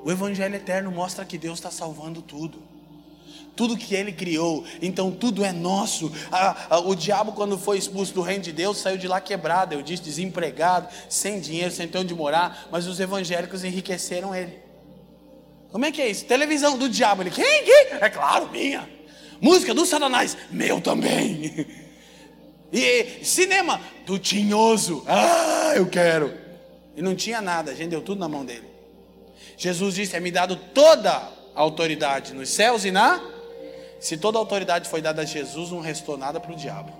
o Evangelho Eterno mostra que Deus está salvando tudo tudo que ele criou, então tudo é nosso. o diabo, quando foi expulso do reino de Deus, saiu de lá quebrado, eu disse, desempregado, sem dinheiro, sem ter onde morar, mas os evangélicos enriqueceram ele. Como é que é isso? Televisão do diabo, ele, quem? quem? É claro, minha. Música do Satanás, meu também. E cinema do Tinhoso, ah, eu quero. E não tinha nada, a gente deu tudo na mão dele. Jesus disse: É me dado toda a autoridade nos céus e na se toda a autoridade foi dada a Jesus, não restou nada para o diabo.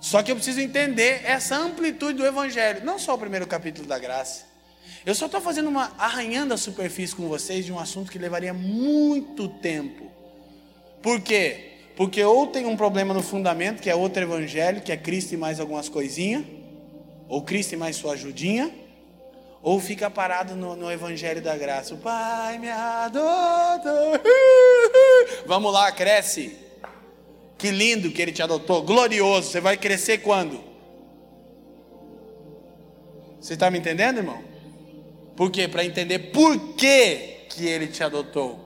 Só que eu preciso entender essa amplitude do Evangelho, não só o primeiro capítulo da graça. Eu só estou fazendo uma arranhando a superfície com vocês de um assunto que levaria muito tempo. Por quê? Porque ou tem um problema no fundamento, que é outro evangelho, que é Cristo e mais algumas coisinhas, ou Cristo e mais sua ajudinha, ou fica parado no, no Evangelho da Graça. O Pai me adotou. Vamos lá, cresce. Que lindo que Ele te adotou. Glorioso. Você vai crescer quando? Você está me entendendo, irmão? Por quê? Para entender por que, que Ele te adotou.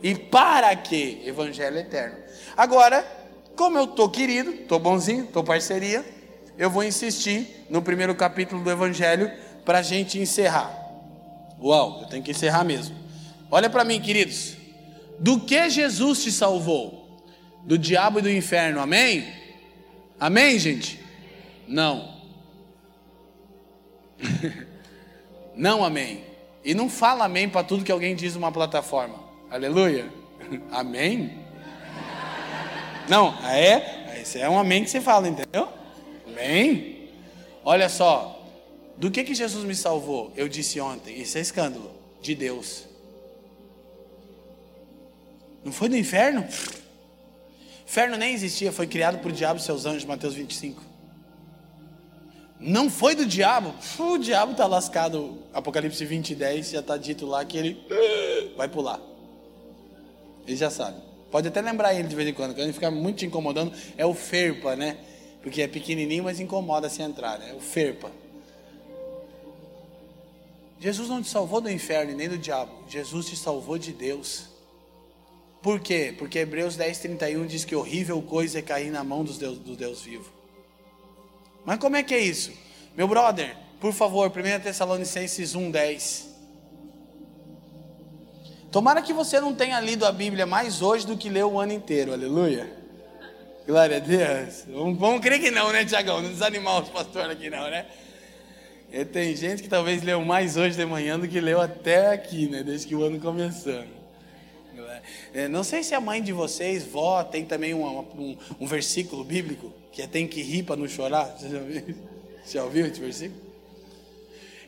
E para que? Evangelho eterno. Agora, como eu estou querido, estou bonzinho, estou parceria, eu vou insistir no primeiro capítulo do Evangelho para a gente encerrar. Uau, eu tenho que encerrar mesmo. Olha para mim, queridos. Do que Jesus te salvou? Do diabo e do inferno, amém? Amém, gente? Não. não, amém. E não fala amém para tudo que alguém diz numa plataforma. Aleluia. amém? Não, é? Esse é um amém que você fala, entendeu? Amém? Olha só, do que, que Jesus me salvou? Eu disse ontem, isso é escândalo, de Deus. Não foi do inferno? Inferno nem existia, foi criado por diabo e seus anjos, Mateus 25. Não foi do diabo? O diabo está lascado. Apocalipse 20, 10 já está dito lá que ele vai pular. Ele já sabe. Pode até lembrar ele de vez em quando, quando ele fica muito te incomodando, é o ferpa, né? Porque é pequenininho, mas incomoda se entrar, né? É o ferpa. Jesus não te salvou do inferno e nem do diabo. Jesus te salvou de Deus. Por quê? Porque Hebreus 10, 31 diz que horrível coisa é cair na mão dos Deus, do Deus vivo. Mas como é que é isso? Meu brother, por favor, 1 Tessalonicenses 1, 10. Tomara que você não tenha lido a Bíblia mais hoje do que leu o ano inteiro, aleluia. Glória a Deus. Vamos, vamos crer que não, né, Tiagão? Não desanimar os pastores aqui, não, né? E tem gente que talvez leu mais hoje de manhã do que leu até aqui, né? Desde que o ano começou. É, não sei se a mãe de vocês, vó, tem também um, um, um versículo bíblico que é tem que rir para não chorar. Você já ouviu? Já ouviu esse versículo?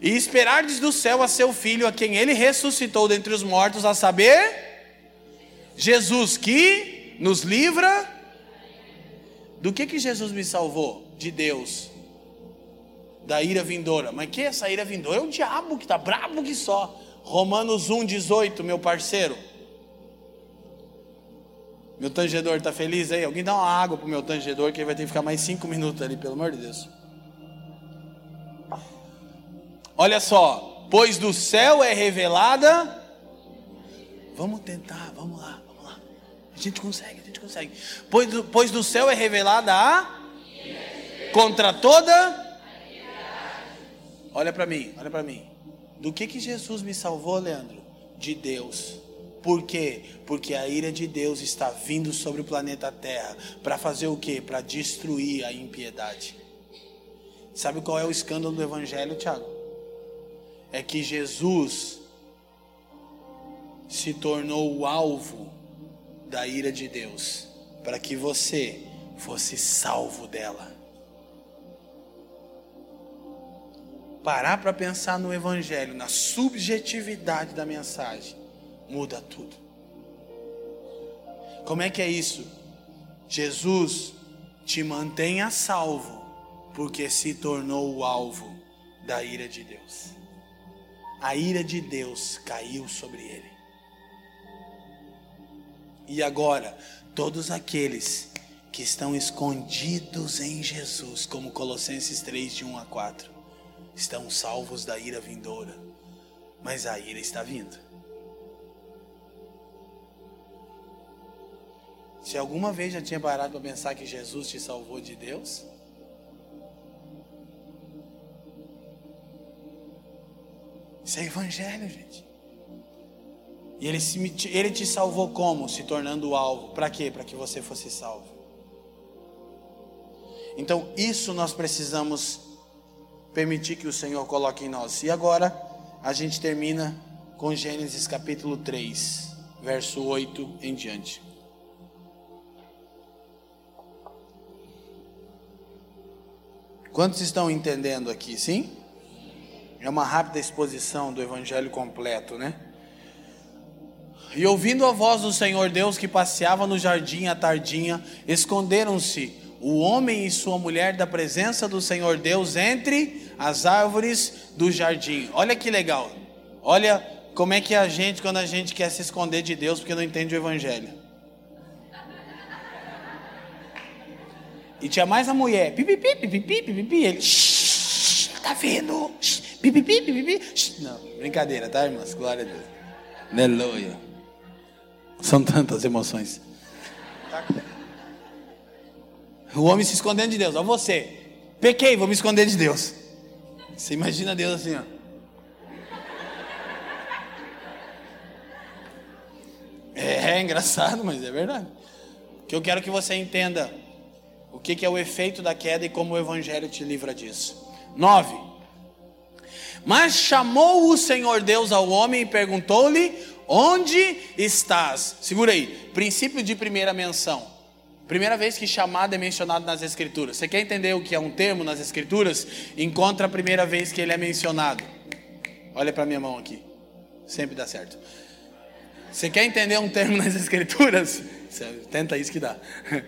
E esperardes do céu a seu filho, a quem ele ressuscitou dentre os mortos, a saber, Jesus que nos livra. Do que que Jesus me salvou? De Deus. Da ira vindoura. Mas que essa ira vindoura? É o diabo que está brabo que só. Romanos 1,18, meu parceiro. Meu tangedor está feliz aí? Alguém dá uma água para o meu tangedor que ele vai ter que ficar mais cinco minutos ali, pelo amor de Deus. Olha só, pois do céu é revelada. Vamos tentar, vamos lá, vamos lá. A gente consegue, a gente consegue. Pois pois do céu é revelada a contra toda. Olha para mim, olha para mim. Do que que Jesus me salvou, Leandro? De Deus. Por quê? Porque a ira de Deus está vindo sobre o planeta Terra para fazer o quê? Para destruir a impiedade. Sabe qual é o escândalo do evangelho, Tiago? é que Jesus se tornou o alvo da ira de Deus, para que você fosse salvo dela. Parar para pensar no Evangelho, na subjetividade da mensagem, muda tudo. Como é que é isso? Jesus te mantém a salvo, porque se tornou o alvo da ira de Deus a ira de Deus caiu sobre ele. E agora, todos aqueles que estão escondidos em Jesus, como Colossenses 3, de 1 a 4, estão salvos da ira vindoura, mas a ira está vindo. Se alguma vez já tinha parado para pensar que Jesus te salvou de Deus, Isso é evangelho, gente. E ele, se, ele te salvou como? Se tornando alvo. Para quê? Para que você fosse salvo. Então, isso nós precisamos permitir que o Senhor coloque em nós. E agora, a gente termina com Gênesis capítulo 3, verso 8 em diante. Quantos estão entendendo aqui, sim? É uma rápida exposição do evangelho completo, né? E ouvindo a voz do Senhor Deus que passeava no jardim à tardinha, esconderam-se o homem e sua mulher da presença do Senhor Deus entre as árvores do jardim. Olha que legal. Olha como é que a gente quando a gente quer se esconder de Deus porque não entende o evangelho. E tinha mais a mulher, pipipi, pipipi, pipipi, ele, tá vendo? Pipipi, pipipi. Não, brincadeira, tá, irmãs? Glória a Deus. Aleluia. São tantas emoções. O homem se escondendo de Deus. Ó, você. Pequei, vou me esconder de Deus. Você imagina Deus assim, ó. É, é engraçado, mas é verdade. Que eu quero que você entenda o que, que é o efeito da queda e como o Evangelho te livra disso. Nove. Mas chamou o Senhor Deus ao homem e perguntou-lhe: Onde estás? Segura aí, princípio de primeira menção. Primeira vez que chamado é mencionado nas Escrituras. Você quer entender o que é um termo nas Escrituras? Encontra a primeira vez que ele é mencionado. Olha para minha mão aqui. Sempre dá certo. Você quer entender um termo nas Escrituras? Tenta isso que dá.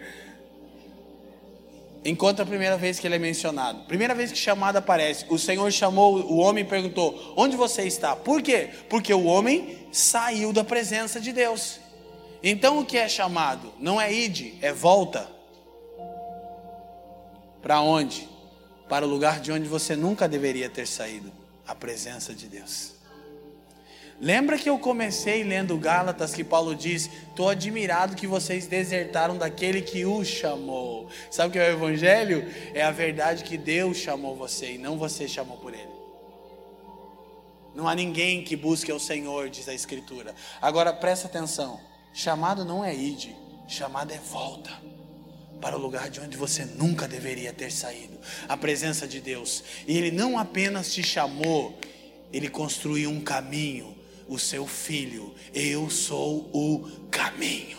encontra a primeira vez que ele é mencionado. Primeira vez que chamado aparece, o Senhor chamou o homem e perguntou: Onde você está? Por quê? Porque o homem saiu da presença de Deus. Então o que é chamado? Não é ide, é volta. Para onde? Para o lugar de onde você nunca deveria ter saído a presença de Deus. Lembra que eu comecei lendo Gálatas que Paulo diz: Estou admirado que vocês desertaram daquele que o chamou. Sabe o que é o Evangelho? É a verdade que Deus chamou você e não você chamou por ele. Não há ninguém que busque ao Senhor, diz a Escritura. Agora presta atenção: chamado não é ide, chamado é volta para o lugar de onde você nunca deveria ter saído a presença de Deus. E Ele não apenas te chamou, Ele construiu um caminho, o seu filho. Eu sou o caminho.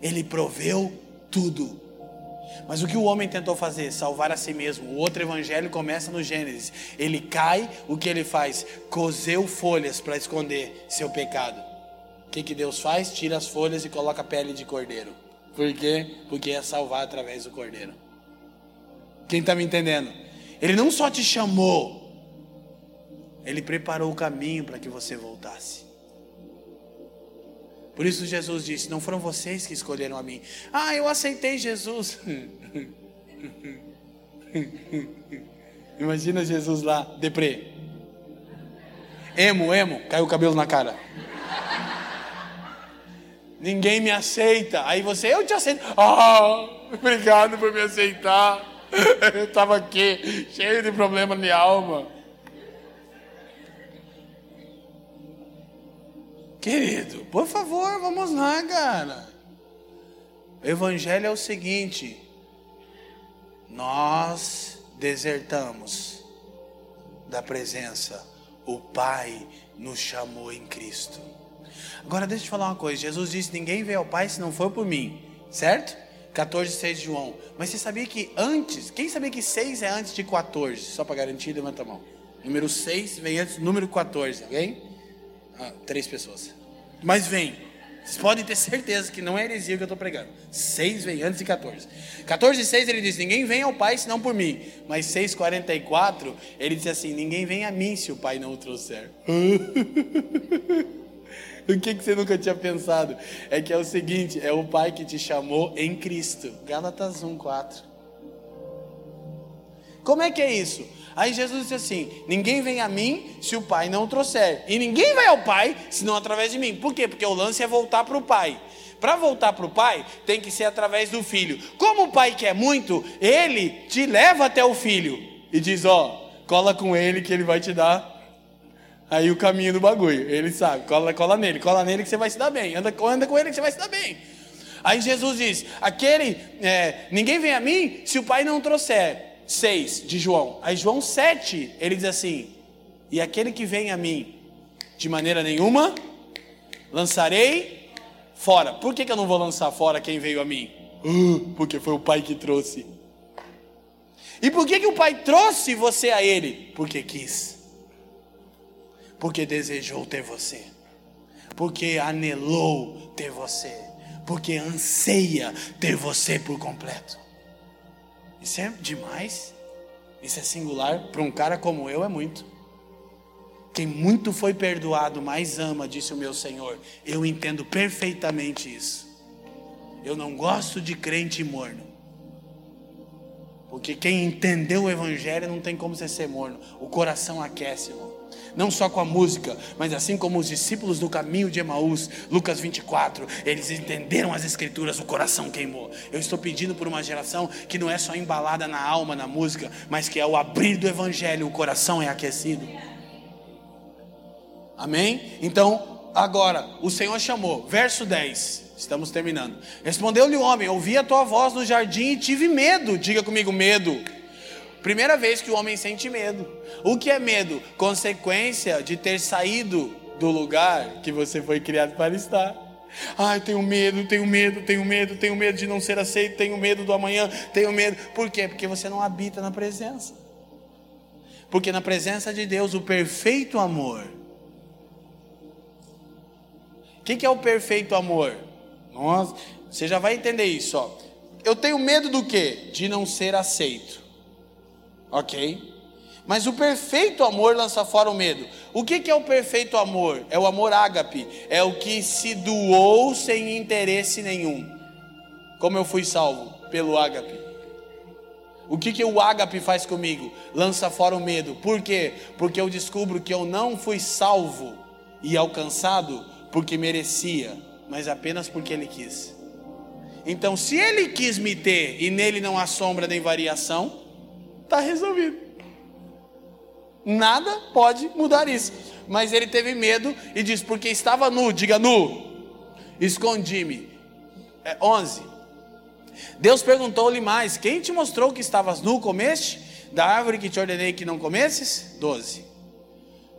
Ele proveu tudo mas o que o homem tentou fazer? Salvar a si mesmo. O outro evangelho começa no Gênesis. Ele cai, o que ele faz? Cozeu folhas para esconder seu pecado. O que, que Deus faz? Tira as folhas e coloca a pele de cordeiro. Por quê? Porque é salvar através do cordeiro. Quem está me entendendo? Ele não só te chamou, ele preparou o caminho para que você voltasse. Por isso Jesus disse: Não foram vocês que escolheram a mim. Ah, eu aceitei Jesus. Imagina Jesus lá, deprê. Emo, emo, caiu o cabelo na cara. Ninguém me aceita. Aí você, eu te aceito. Ah, obrigado por me aceitar. Eu estava aqui, cheio de problema de alma. Querido, por favor, vamos lá, cara. O evangelho é o seguinte: nós desertamos da presença, o Pai nos chamou em Cristo. Agora deixa eu te falar uma coisa: Jesus disse: Ninguém veio ao Pai se não for por mim, certo? 14, 6 de João. Mas você sabia que antes, quem sabia que 6 é antes de 14? Só para garantir, levanta a mão. Número 6 vem antes do número 14, alguém? Ah, três pessoas. Mas vem. Vocês podem ter certeza que não é heresia que eu estou pregando. 6 vem antes de 14. 14 e 6 ele diz: Ninguém vem ao Pai senão por mim. Mas 6, 44 ele diz assim: Ninguém vem a mim se o Pai não o trouxer. o que, que você nunca tinha pensado? É que é o seguinte: é o Pai que te chamou em Cristo. Gálatas 1, 4. Como é que é isso? Aí Jesus disse assim: Ninguém vem a mim se o Pai não trouxer. E ninguém vai ao Pai senão através de mim. Por quê? Porque o lance é voltar para o Pai. Para voltar para o Pai, tem que ser através do Filho. Como o Pai quer muito, ele te leva até o Filho e diz: Ó, cola com ele que ele vai te dar aí o caminho do bagulho. Ele sabe, cola, cola nele, cola nele que você vai se dar bem. Anda, anda com ele que você vai se dar bem. Aí Jesus diz: Aquele, é, ninguém vem a mim se o Pai não trouxer. 6 de João. Aí João 7, ele diz assim: E aquele que vem a mim, de maneira nenhuma, lançarei fora. Por que, que eu não vou lançar fora quem veio a mim? Uh, porque foi o pai que trouxe. E por que, que o pai trouxe você a ele? Porque quis. Porque desejou ter você. Porque anelou ter você. Porque anseia ter você por completo. Isso é demais. Isso é singular. Para um cara como eu, é muito. Quem muito foi perdoado, mais ama, disse o meu Senhor. Eu entendo perfeitamente isso. Eu não gosto de crente morno. Porque quem entendeu o Evangelho não tem como você ser morno. O coração aquece, irmão não só com a música, mas assim como os discípulos do caminho de Emaús, Lucas 24, eles entenderam as escrituras, o coração queimou. Eu estou pedindo por uma geração que não é só embalada na alma, na música, mas que ao abrir do evangelho o coração é aquecido. Amém? Então, agora, o Senhor chamou, verso 10. Estamos terminando. Respondeu-lhe o homem: Ouvi a tua voz no jardim e tive medo. Diga comigo, medo. Primeira vez que o homem sente medo. O que é medo? Consequência de ter saído do lugar que você foi criado para estar. Ai, tenho medo, tenho medo, tenho medo, tenho medo de não ser aceito, tenho medo do amanhã, tenho medo. Por quê? Porque você não habita na presença. Porque na presença de Deus, o perfeito amor. O que, que é o perfeito amor? Nossa, você já vai entender isso. Ó. Eu tenho medo do quê? De não ser aceito. Ok? Mas o perfeito amor lança fora o medo. O que, que é o perfeito amor? É o amor ágape. É o que se doou sem interesse nenhum. Como eu fui salvo? Pelo ágape. O que, que o ágape faz comigo? Lança fora o medo. Por quê? Porque eu descubro que eu não fui salvo e alcançado porque merecia, mas apenas porque ele quis. Então, se ele quis me ter e nele não há sombra nem variação, está resolvido. Nada pode mudar isso. Mas ele teve medo e disse: Porque estava nu, diga nu, escondi-me. É, 11. Deus perguntou-lhe mais: Quem te mostrou que estavas nu, comeste? Da árvore que te ordenei que não comesses? 12.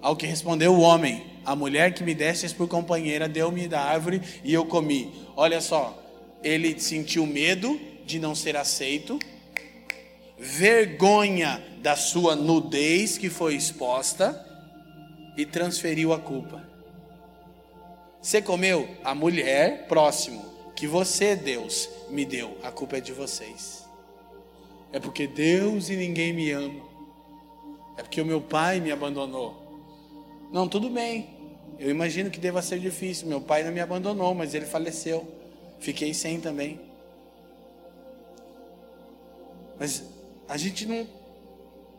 Ao que respondeu o homem: A mulher que me destes por companheira deu-me da árvore e eu comi. Olha só, ele sentiu medo de não ser aceito, vergonha da sua nudez que foi exposta e transferiu a culpa. Você comeu? A mulher, próximo, que você, Deus, me deu. A culpa é de vocês. É porque Deus e ninguém me ama. É porque o meu pai me abandonou. Não, tudo bem. Eu imagino que deva ser difícil. Meu pai não me abandonou, mas ele faleceu. Fiquei sem também. Mas a gente não.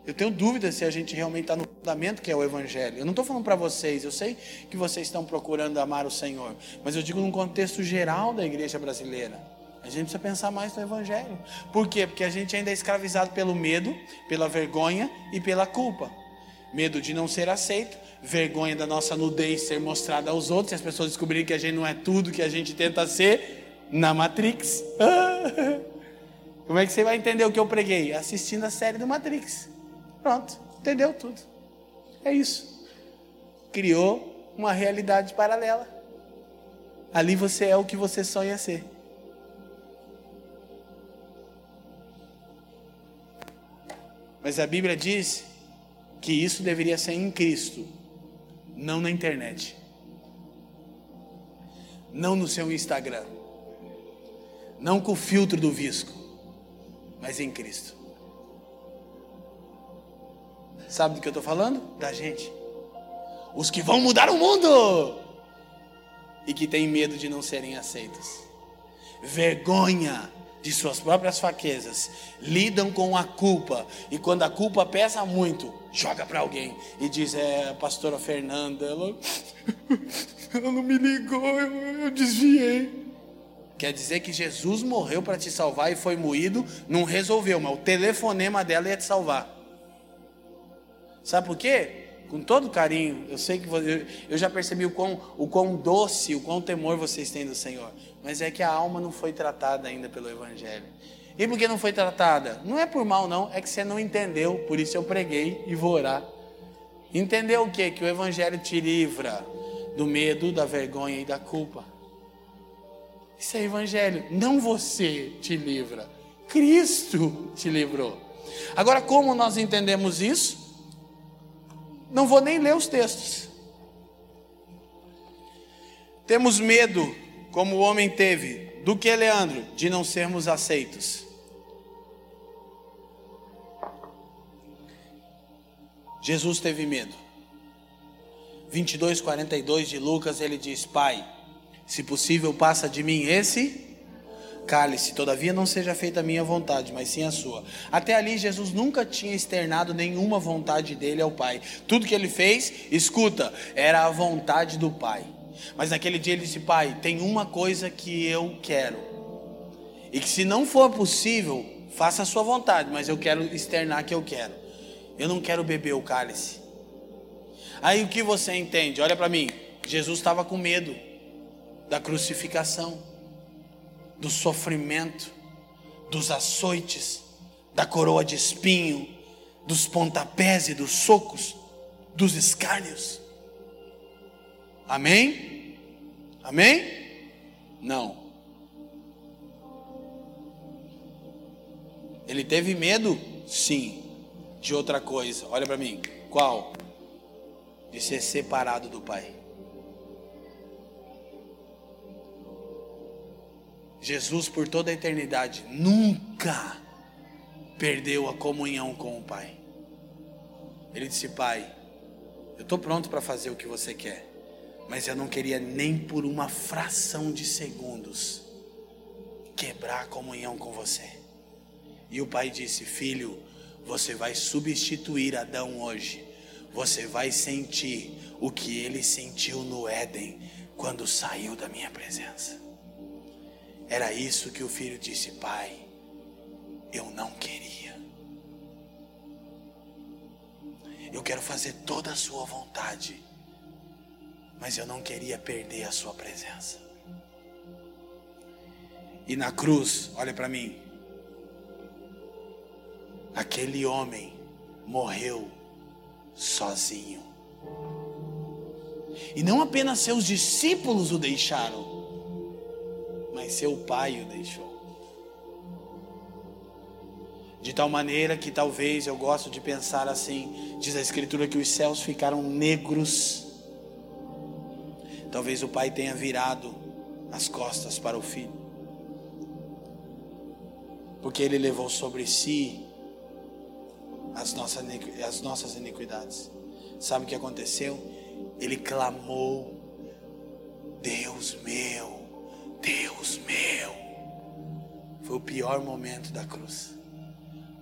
Eu tenho dúvida se a gente realmente está no fundamento que é o Evangelho. Eu não estou falando para vocês, eu sei que vocês estão procurando amar o Senhor, mas eu digo num contexto geral da igreja brasileira. A gente precisa pensar mais no Evangelho. Por quê? Porque a gente ainda é escravizado pelo medo, pela vergonha e pela culpa. Medo de não ser aceito, vergonha da nossa nudez ser mostrada aos outros, e as pessoas descobrirem que a gente não é tudo que a gente tenta ser na Matrix. Como é que você vai entender o que eu preguei? Assistindo a série do Matrix. Pronto, entendeu tudo. É isso. Criou uma realidade paralela. Ali você é o que você sonha ser. Mas a Bíblia diz que isso deveria ser em Cristo, não na internet, não no seu Instagram, não com o filtro do visco, mas em Cristo. Sabe do que eu estou falando? Da gente. Os que vão mudar o mundo e que têm medo de não serem aceitos. Vergonha de suas próprias fraquezas, lidam com a culpa e quando a culpa pesa muito, joga para alguém e diz: É, a pastora Fernanda, ela, ela não me ligou, eu, eu desviei. Quer dizer que Jesus morreu para te salvar e foi moído, não resolveu, mas o telefonema dela ia te salvar. Sabe por quê? Com todo carinho, eu sei que você, eu já percebi o quão, o quão doce, o quão temor vocês têm do Senhor, mas é que a alma não foi tratada ainda pelo Evangelho. E por que não foi tratada? Não é por mal, não, é que você não entendeu, por isso eu preguei e vou orar. Entendeu o que? Que o Evangelho te livra do medo, da vergonha e da culpa. Isso é evangelho. Não você te livra, Cristo te livrou. Agora, como nós entendemos isso? Não vou nem ler os textos. Temos medo, como o homem teve, do que, Leandro? De não sermos aceitos. Jesus teve medo. 22, 42 de Lucas, ele diz: Pai, se possível, passa de mim esse cálice, todavia não seja feita a minha vontade, mas sim a sua. Até ali, Jesus nunca tinha externado nenhuma vontade dele ao Pai. Tudo que ele fez, escuta, era a vontade do Pai. Mas naquele dia ele disse: Pai, tem uma coisa que eu quero, e que se não for possível, faça a sua vontade, mas eu quero externar que eu quero. Eu não quero beber o cálice. Aí o que você entende? Olha para mim. Jesus estava com medo da crucificação, do sofrimento, dos açoites, da coroa de espinho, dos pontapés e dos socos, dos escárnios. Amém? Amém? Não. Ele teve medo? Sim. De outra coisa. Olha para mim. Qual? De ser separado do Pai. Jesus, por toda a eternidade, nunca perdeu a comunhão com o Pai. Ele disse: Pai, eu estou pronto para fazer o que você quer, mas eu não queria nem por uma fração de segundos quebrar a comunhão com você. E o pai disse: Filho, você vai substituir Adão hoje. Você vai sentir o que ele sentiu no Éden quando saiu da minha presença. Era isso que o filho disse: Pai, eu não queria. Eu quero fazer toda a sua vontade. Mas eu não queria perder a sua presença. E na cruz, olha para mim. Aquele homem morreu sozinho. E não apenas seus discípulos o deixaram, mas seu pai o deixou. De tal maneira que talvez eu gosto de pensar assim, diz a Escritura que os céus ficaram negros. Talvez o pai tenha virado as costas para o filho, porque ele levou sobre si as nossas, as nossas iniquidades. Sabe o que aconteceu? Ele clamou: Deus meu, Deus meu. Foi o pior momento da cruz.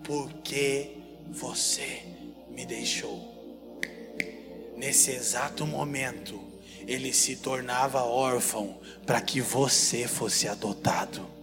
Porque você me deixou. Nesse exato momento, ele se tornava órfão para que você fosse adotado.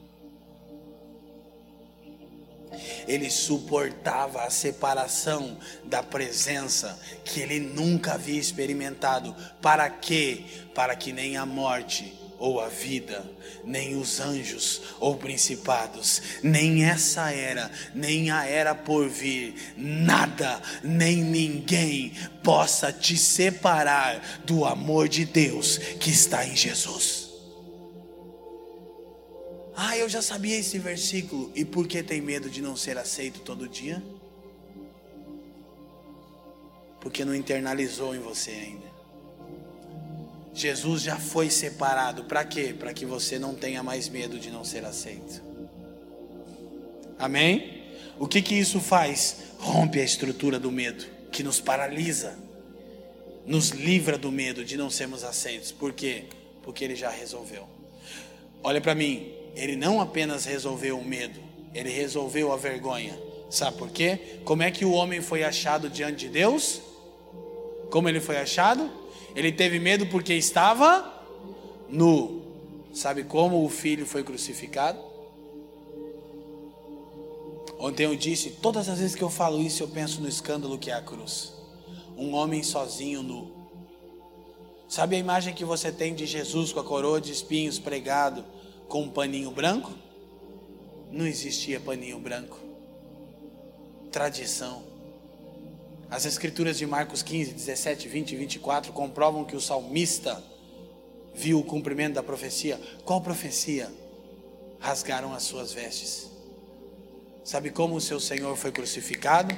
ele suportava a separação da presença que ele nunca havia experimentado. Para quê? Para que nem a morte ou a vida, nem os anjos ou principados, nem essa era, nem a era por vir, nada, nem ninguém possa te separar do amor de Deus que está em Jesus. Ah, eu já sabia esse versículo. E por que tem medo de não ser aceito todo dia? Porque não internalizou em você ainda. Jesus já foi separado. Para quê? Para que você não tenha mais medo de não ser aceito. Amém? O que que isso faz? Rompe a estrutura do medo, que nos paralisa, nos livra do medo de não sermos aceitos. Por quê? Porque ele já resolveu. Olha para mim, ele não apenas resolveu o medo, ele resolveu a vergonha. Sabe por quê? Como é que o homem foi achado diante de Deus? Como ele foi achado? Ele teve medo porque estava nu. Sabe como o filho foi crucificado? Ontem eu disse, todas as vezes que eu falo isso, eu penso no escândalo que é a cruz. Um homem sozinho nu. Sabe a imagem que você tem de Jesus com a coroa de espinhos pregado com um paninho branco? Não existia paninho branco. Tradição. As escrituras de Marcos 15, 17, 20 e 24 comprovam que o salmista viu o cumprimento da profecia. Qual profecia? Rasgaram as suas vestes. Sabe como o seu Senhor foi crucificado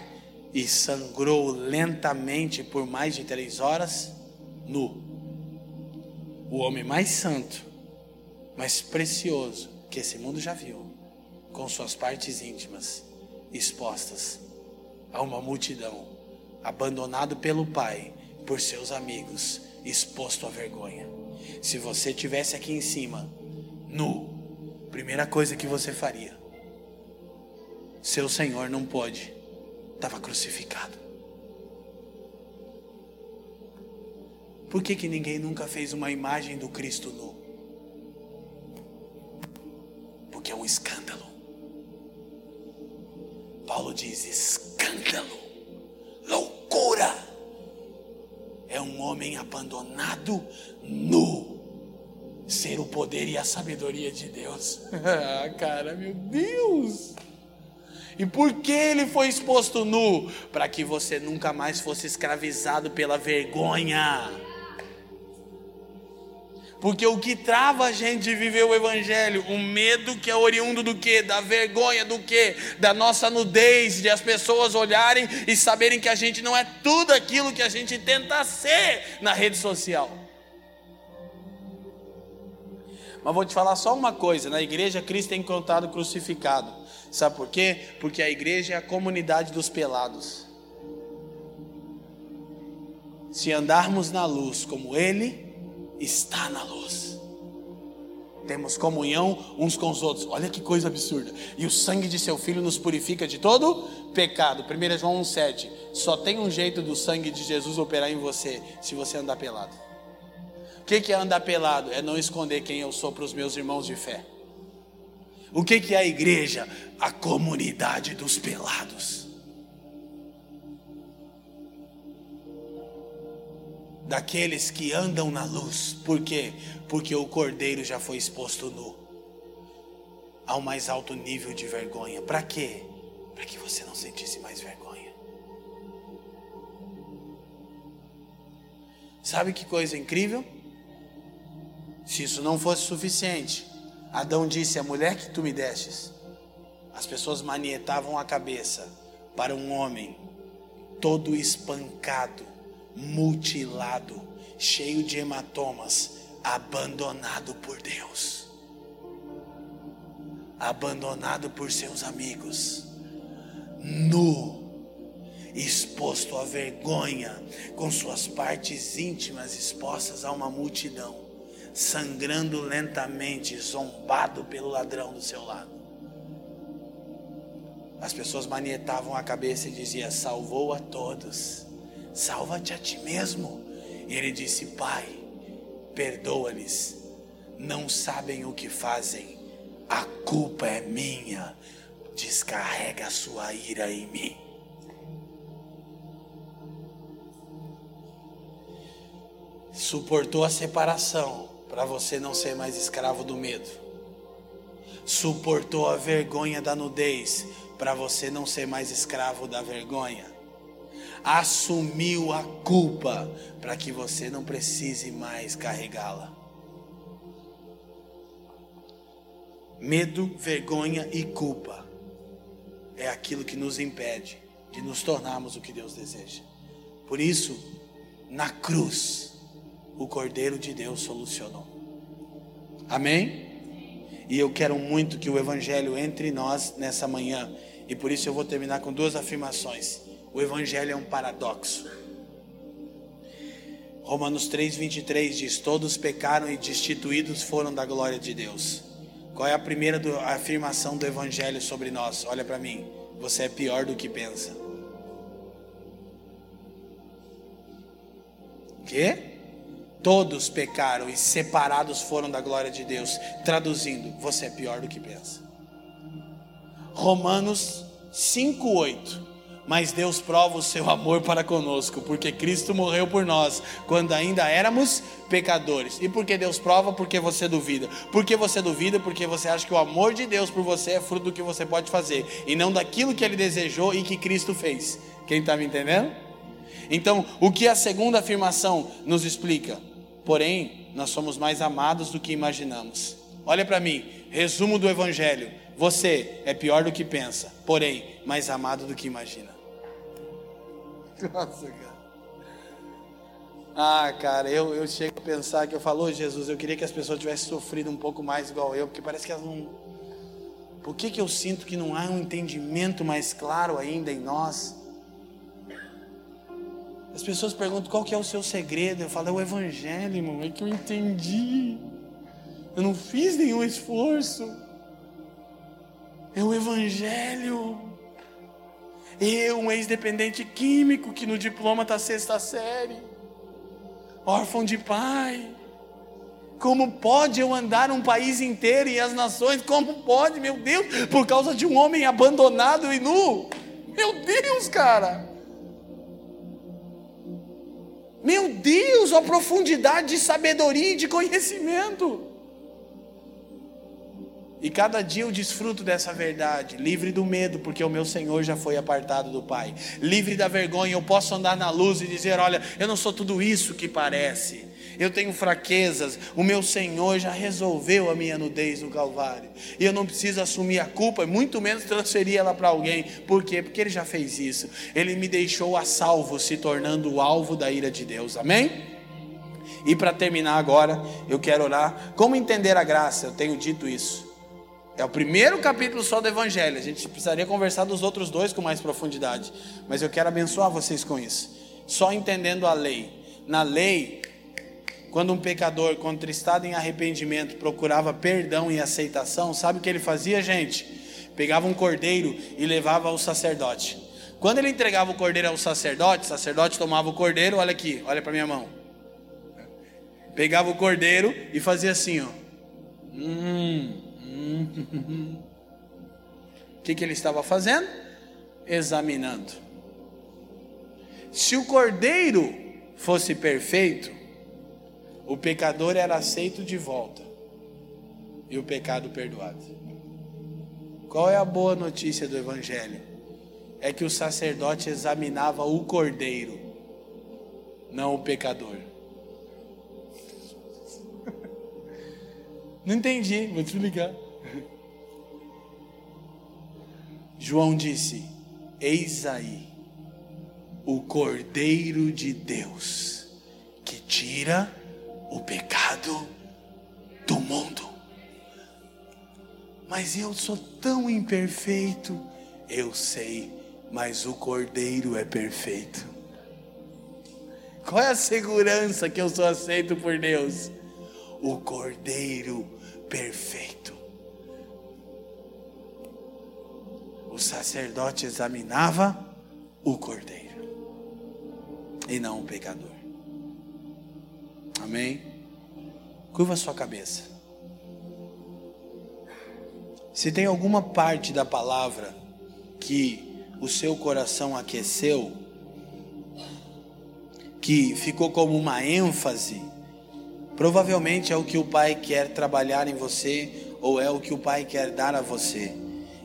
e sangrou lentamente por mais de três horas? Nu. O homem mais santo mais precioso que esse mundo já viu, com suas partes íntimas expostas a uma multidão, abandonado pelo Pai, por seus amigos, exposto à vergonha. Se você tivesse aqui em cima, nu, primeira coisa que você faria, seu Senhor não pode, estava crucificado. Por que, que ninguém nunca fez uma imagem do Cristo nu? porque é um escândalo. Paulo diz: escândalo, loucura. É um homem abandonado nu. Ser o poder e a sabedoria de Deus. ah, cara, meu Deus. E por que ele foi exposto nu? Para que você nunca mais fosse escravizado pela vergonha. Porque o que trava a gente de viver o evangelho, o medo que é oriundo do que? Da vergonha do que? Da nossa nudez, de as pessoas olharem e saberem que a gente não é tudo aquilo que a gente tenta ser na rede social. Mas vou te falar só uma coisa: na igreja Cristo é encontrado crucificado. Sabe por quê? Porque a igreja é a comunidade dos pelados. Se andarmos na luz como Ele, está na luz. Temos comunhão uns com os outros. Olha que coisa absurda. E o sangue de seu filho nos purifica de todo pecado. 1 João 1,7. Só tem um jeito do sangue de Jesus operar em você se você andar pelado. O que é andar pelado? É não esconder quem eu sou para os meus irmãos de fé. O que é a igreja? A comunidade dos pelados. Daqueles que andam na luz. Por quê? Porque o cordeiro já foi exposto nu ao mais alto nível de vergonha. Para quê? Para que você não sentisse mais vergonha. Sabe que coisa incrível? Se isso não fosse suficiente, Adão disse: A mulher que tu me destes. As pessoas manietavam a cabeça para um homem todo espancado, mutilado, cheio de hematomas, abandonado por Deus, abandonado por seus amigos, nu, exposto à vergonha, com suas partes íntimas expostas a uma multidão, sangrando lentamente, zombado pelo ladrão do seu lado. As pessoas manietavam a cabeça e diziam: Salvou a todos, salva-te a ti mesmo. E ele disse: Pai, perdoa-lhes, não sabem o que fazem, a culpa é minha, descarrega a sua ira em mim. Suportou a separação para você não ser mais escravo do medo. Suportou a vergonha da nudez para você não ser mais escravo da vergonha. Assumiu a culpa para que você não precise mais carregá-la. Medo, vergonha e culpa é aquilo que nos impede de nos tornarmos o que Deus deseja. Por isso, na cruz, o Cordeiro de Deus solucionou. Amém? E eu quero muito que o Evangelho entre nós nessa manhã e por isso eu vou terminar com duas afirmações. O evangelho é um paradoxo. Romanos 3:23 diz: Todos pecaram e destituídos foram da glória de Deus. Qual é a primeira do, a afirmação do evangelho sobre nós? Olha para mim. Você é pior do que pensa. Que? Todos pecaram e separados foram da glória de Deus. Traduzindo, você é pior do que pensa. Romanos 5:8. Mas Deus prova o seu amor para conosco, porque Cristo morreu por nós quando ainda éramos pecadores. E por que Deus prova? Porque você duvida. Por que você duvida? Porque você acha que o amor de Deus por você é fruto do que você pode fazer e não daquilo que ele desejou e que Cristo fez. Quem está me entendendo? Então, o que a segunda afirmação nos explica? Porém, nós somos mais amados do que imaginamos. Olha para mim, resumo do Evangelho. Você é pior do que pensa, porém, mais amado do que imagina. Nossa, cara. Ah, cara, eu, eu chego a pensar que eu falo, oh, Jesus, eu queria que as pessoas tivessem sofrido um pouco mais igual eu, porque parece que elas não. Por que, que eu sinto que não há um entendimento mais claro ainda em nós? As pessoas perguntam qual que é o seu segredo. Eu falo, é o Evangelho, irmão, é que eu entendi. Eu não fiz nenhum esforço. É o Evangelho. Eu, um ex-dependente químico que no diploma está sexta série, órfão de pai. Como pode eu andar um país inteiro e as nações? Como pode, meu Deus, por causa de um homem abandonado e nu? Meu Deus, cara. Meu Deus, a profundidade de sabedoria e de conhecimento. E cada dia eu desfruto dessa verdade, livre do medo, porque o meu Senhor já foi apartado do Pai. Livre da vergonha, eu posso andar na luz e dizer: Olha, eu não sou tudo isso que parece. Eu tenho fraquezas, o meu Senhor já resolveu a minha nudez no Calvário. E eu não preciso assumir a culpa, muito menos transferir ela para alguém. Por quê? Porque Ele já fez isso. Ele me deixou a salvo, se tornando o alvo da ira de Deus. Amém? E para terminar agora, eu quero orar. Como entender a graça? Eu tenho dito isso. É o primeiro capítulo só do Evangelho. A gente precisaria conversar dos outros dois com mais profundidade. Mas eu quero abençoar vocês com isso. Só entendendo a lei. Na lei, quando um pecador contristado em arrependimento procurava perdão e aceitação, sabe o que ele fazia, gente? Pegava um cordeiro e levava ao sacerdote. Quando ele entregava o cordeiro ao sacerdote, o sacerdote tomava o cordeiro, olha aqui, olha para minha mão. Pegava o cordeiro e fazia assim, ó. Hum, o que, que ele estava fazendo? Examinando. Se o cordeiro fosse perfeito, o pecador era aceito de volta e o pecado perdoado. Qual é a boa notícia do Evangelho? É que o sacerdote examinava o cordeiro, não o pecador. Não entendi, vou te João disse: Eis aí o Cordeiro de Deus que tira o pecado do mundo. Mas eu sou tão imperfeito, eu sei, mas o Cordeiro é perfeito. Qual é a segurança que eu sou aceito por Deus? O Cordeiro perfeito. O sacerdote examinava o Cordeiro e não o pecador. Amém? Curva sua cabeça. Se tem alguma parte da palavra que o seu coração aqueceu, que ficou como uma ênfase, provavelmente é o que o Pai quer trabalhar em você ou é o que o Pai quer dar a você.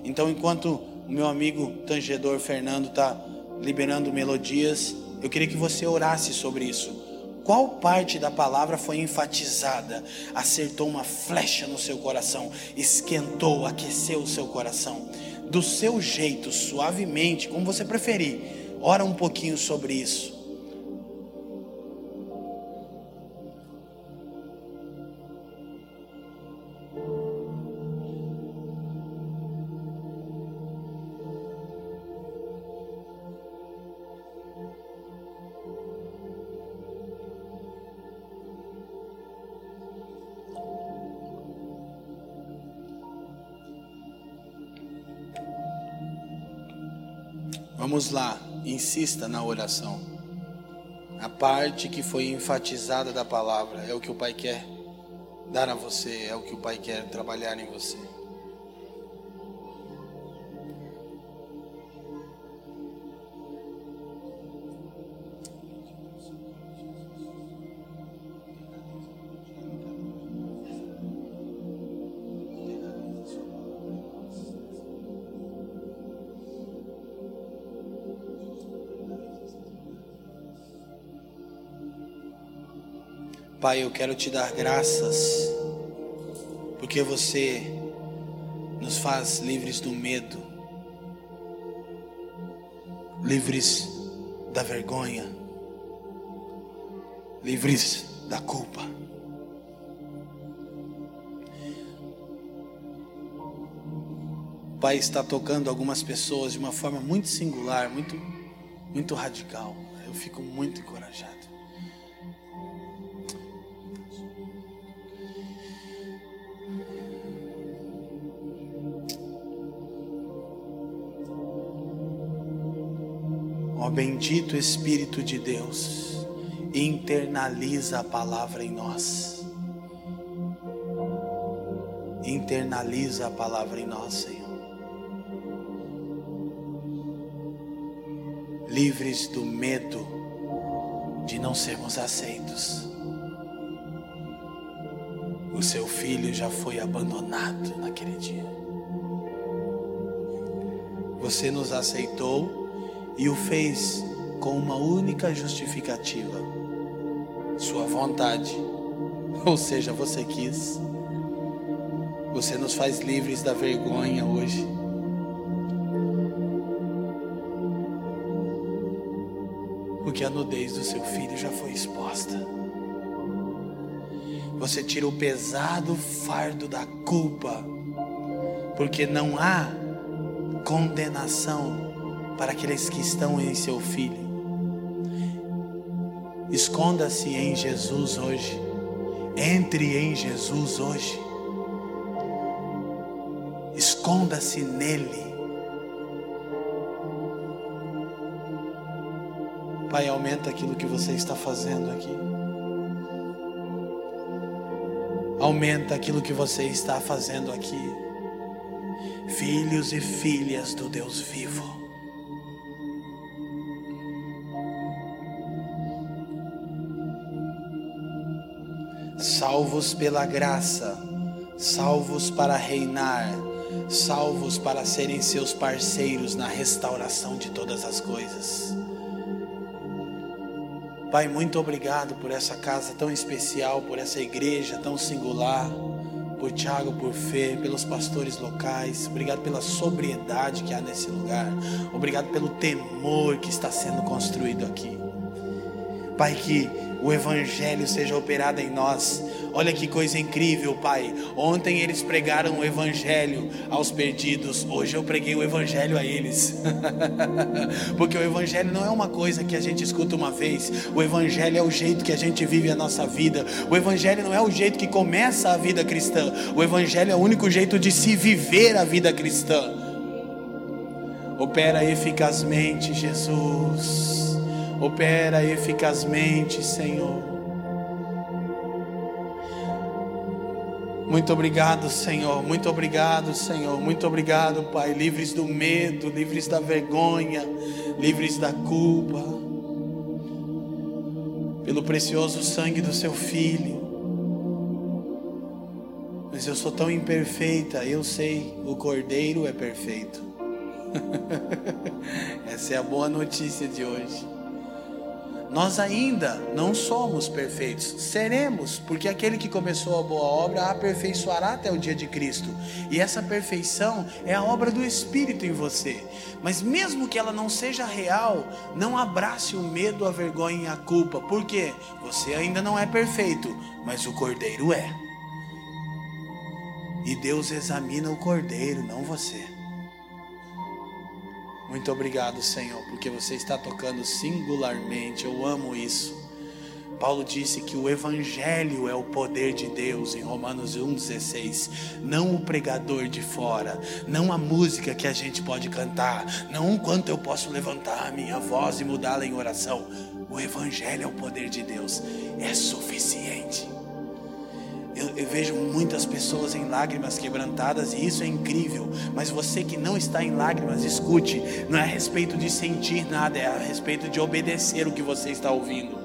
Então, enquanto o meu amigo tangedor Fernando está liberando melodias, eu queria que você orasse sobre isso. Qual parte da palavra foi enfatizada, acertou uma flecha no seu coração, esquentou, aqueceu o seu coração? Do seu jeito, suavemente, como você preferir, ora um pouquinho sobre isso. Vamos lá, insista na oração. A parte que foi enfatizada da palavra é o que o Pai quer dar a você, é o que o Pai quer trabalhar em você. Pai, eu quero te dar graças, porque você nos faz livres do medo, livres da vergonha, livres da culpa. Pai está tocando algumas pessoas de uma forma muito singular, muito, muito radical. Eu fico muito encorajado. Bendito Espírito de Deus, internaliza a palavra em nós. Internaliza a palavra em nós, Senhor. Livres do medo de não sermos aceitos. O seu filho já foi abandonado naquele dia. Você nos aceitou e o fez com uma única justificativa: Sua vontade. Ou seja, você quis. Você nos faz livres da vergonha hoje. Porque a nudez do seu filho já foi exposta. Você tira o pesado fardo da culpa, porque não há condenação para aqueles que estão em seu filho. Esconda-se em Jesus hoje. Entre em Jesus hoje. Esconda-se nele. Pai, aumenta aquilo que você está fazendo aqui. Aumenta aquilo que você está fazendo aqui. Filhos e filhas do Deus vivo salvos pela graça, salvos para reinar, salvos para serem seus parceiros na restauração de todas as coisas. Pai, muito obrigado por essa casa tão especial, por essa igreja tão singular, por Tiago, por Fê, pelos pastores locais. Obrigado pela sobriedade que há nesse lugar. Obrigado pelo temor que está sendo construído aqui. Pai, que o Evangelho seja operado em nós. Olha que coisa incrível, Pai. Ontem eles pregaram o Evangelho aos perdidos, hoje eu preguei o Evangelho a eles. Porque o Evangelho não é uma coisa que a gente escuta uma vez, o Evangelho é o jeito que a gente vive a nossa vida. O Evangelho não é o jeito que começa a vida cristã, o Evangelho é o único jeito de se viver a vida cristã. Opera eficazmente, Jesus Opera eficazmente, Senhor. Muito obrigado, Senhor. Muito obrigado, Senhor. Muito obrigado, Pai. Livres do medo, livres da vergonha, livres da culpa. Pelo precioso sangue do Seu Filho. Mas eu sou tão imperfeita, eu sei, o Cordeiro é perfeito. Essa é a boa notícia de hoje. Nós ainda não somos perfeitos, seremos, porque aquele que começou a boa obra aperfeiçoará até o dia de Cristo. E essa perfeição é a obra do Espírito em você. Mas mesmo que ela não seja real, não abrace o medo, a vergonha e a culpa, porque você ainda não é perfeito, mas o Cordeiro é. E Deus examina o Cordeiro, não você. Muito obrigado, Senhor, porque você está tocando singularmente. Eu amo isso. Paulo disse que o Evangelho é o poder de Deus em Romanos 1,16. Não o pregador de fora, não a música que a gente pode cantar, não o quanto eu posso levantar a minha voz e mudá-la em oração. O Evangelho é o poder de Deus, é suficiente. Eu, eu, vejo muitas pessoas em lágrimas quebrantadas e isso é incrível. Mas você que não está em lágrimas, escute. Não é a respeito de sentir nada, é a respeito de obedecer o que você está ouvindo.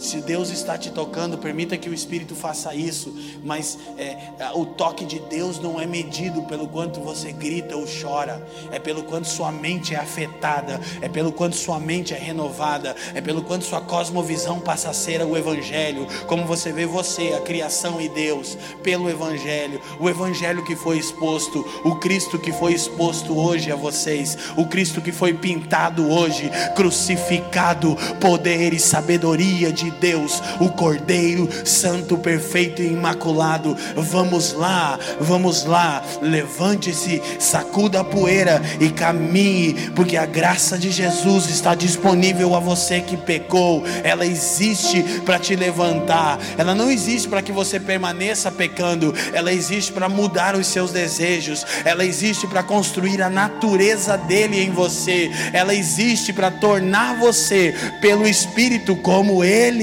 Se Deus está te tocando, permita que o Espírito faça isso, mas é, é, o toque de Deus não é medido pelo quanto você grita ou chora, é pelo quanto sua mente é afetada, é pelo quanto sua mente é renovada, é pelo quanto sua cosmovisão passa a ser o Evangelho, como você vê você, a criação e Deus, pelo Evangelho, o Evangelho que foi exposto, o Cristo que foi exposto hoje a vocês, o Cristo que foi pintado hoje, crucificado, poder e sabedoria de Deus, o Cordeiro Santo, perfeito e imaculado. Vamos lá, vamos lá, levante-se, sacuda a poeira e caminhe, porque a graça de Jesus está disponível a você que pecou. Ela existe para te levantar, ela não existe para que você permaneça pecando, ela existe para mudar os seus desejos, ela existe para construir a natureza dele em você, ela existe para tornar você, pelo Espírito, como ele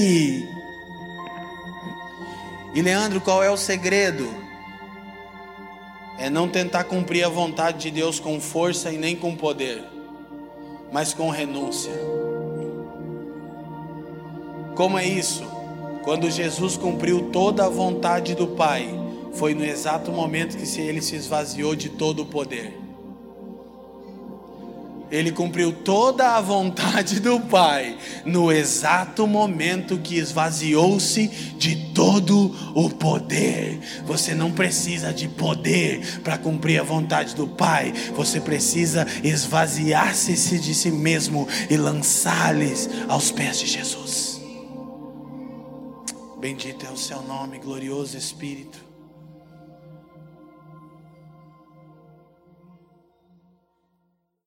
E Leandro, qual é o segredo? É não tentar cumprir a vontade de Deus com força e nem com poder, mas com renúncia. Como é isso? Quando Jesus cumpriu toda a vontade do Pai, foi no exato momento que ele se esvaziou de todo o poder. Ele cumpriu toda a vontade do Pai no exato momento que esvaziou-se de todo o poder. Você não precisa de poder para cumprir a vontade do Pai. Você precisa esvaziar-se de si mesmo e lançar-lhes aos pés de Jesus. Bendito é o seu nome, glorioso Espírito.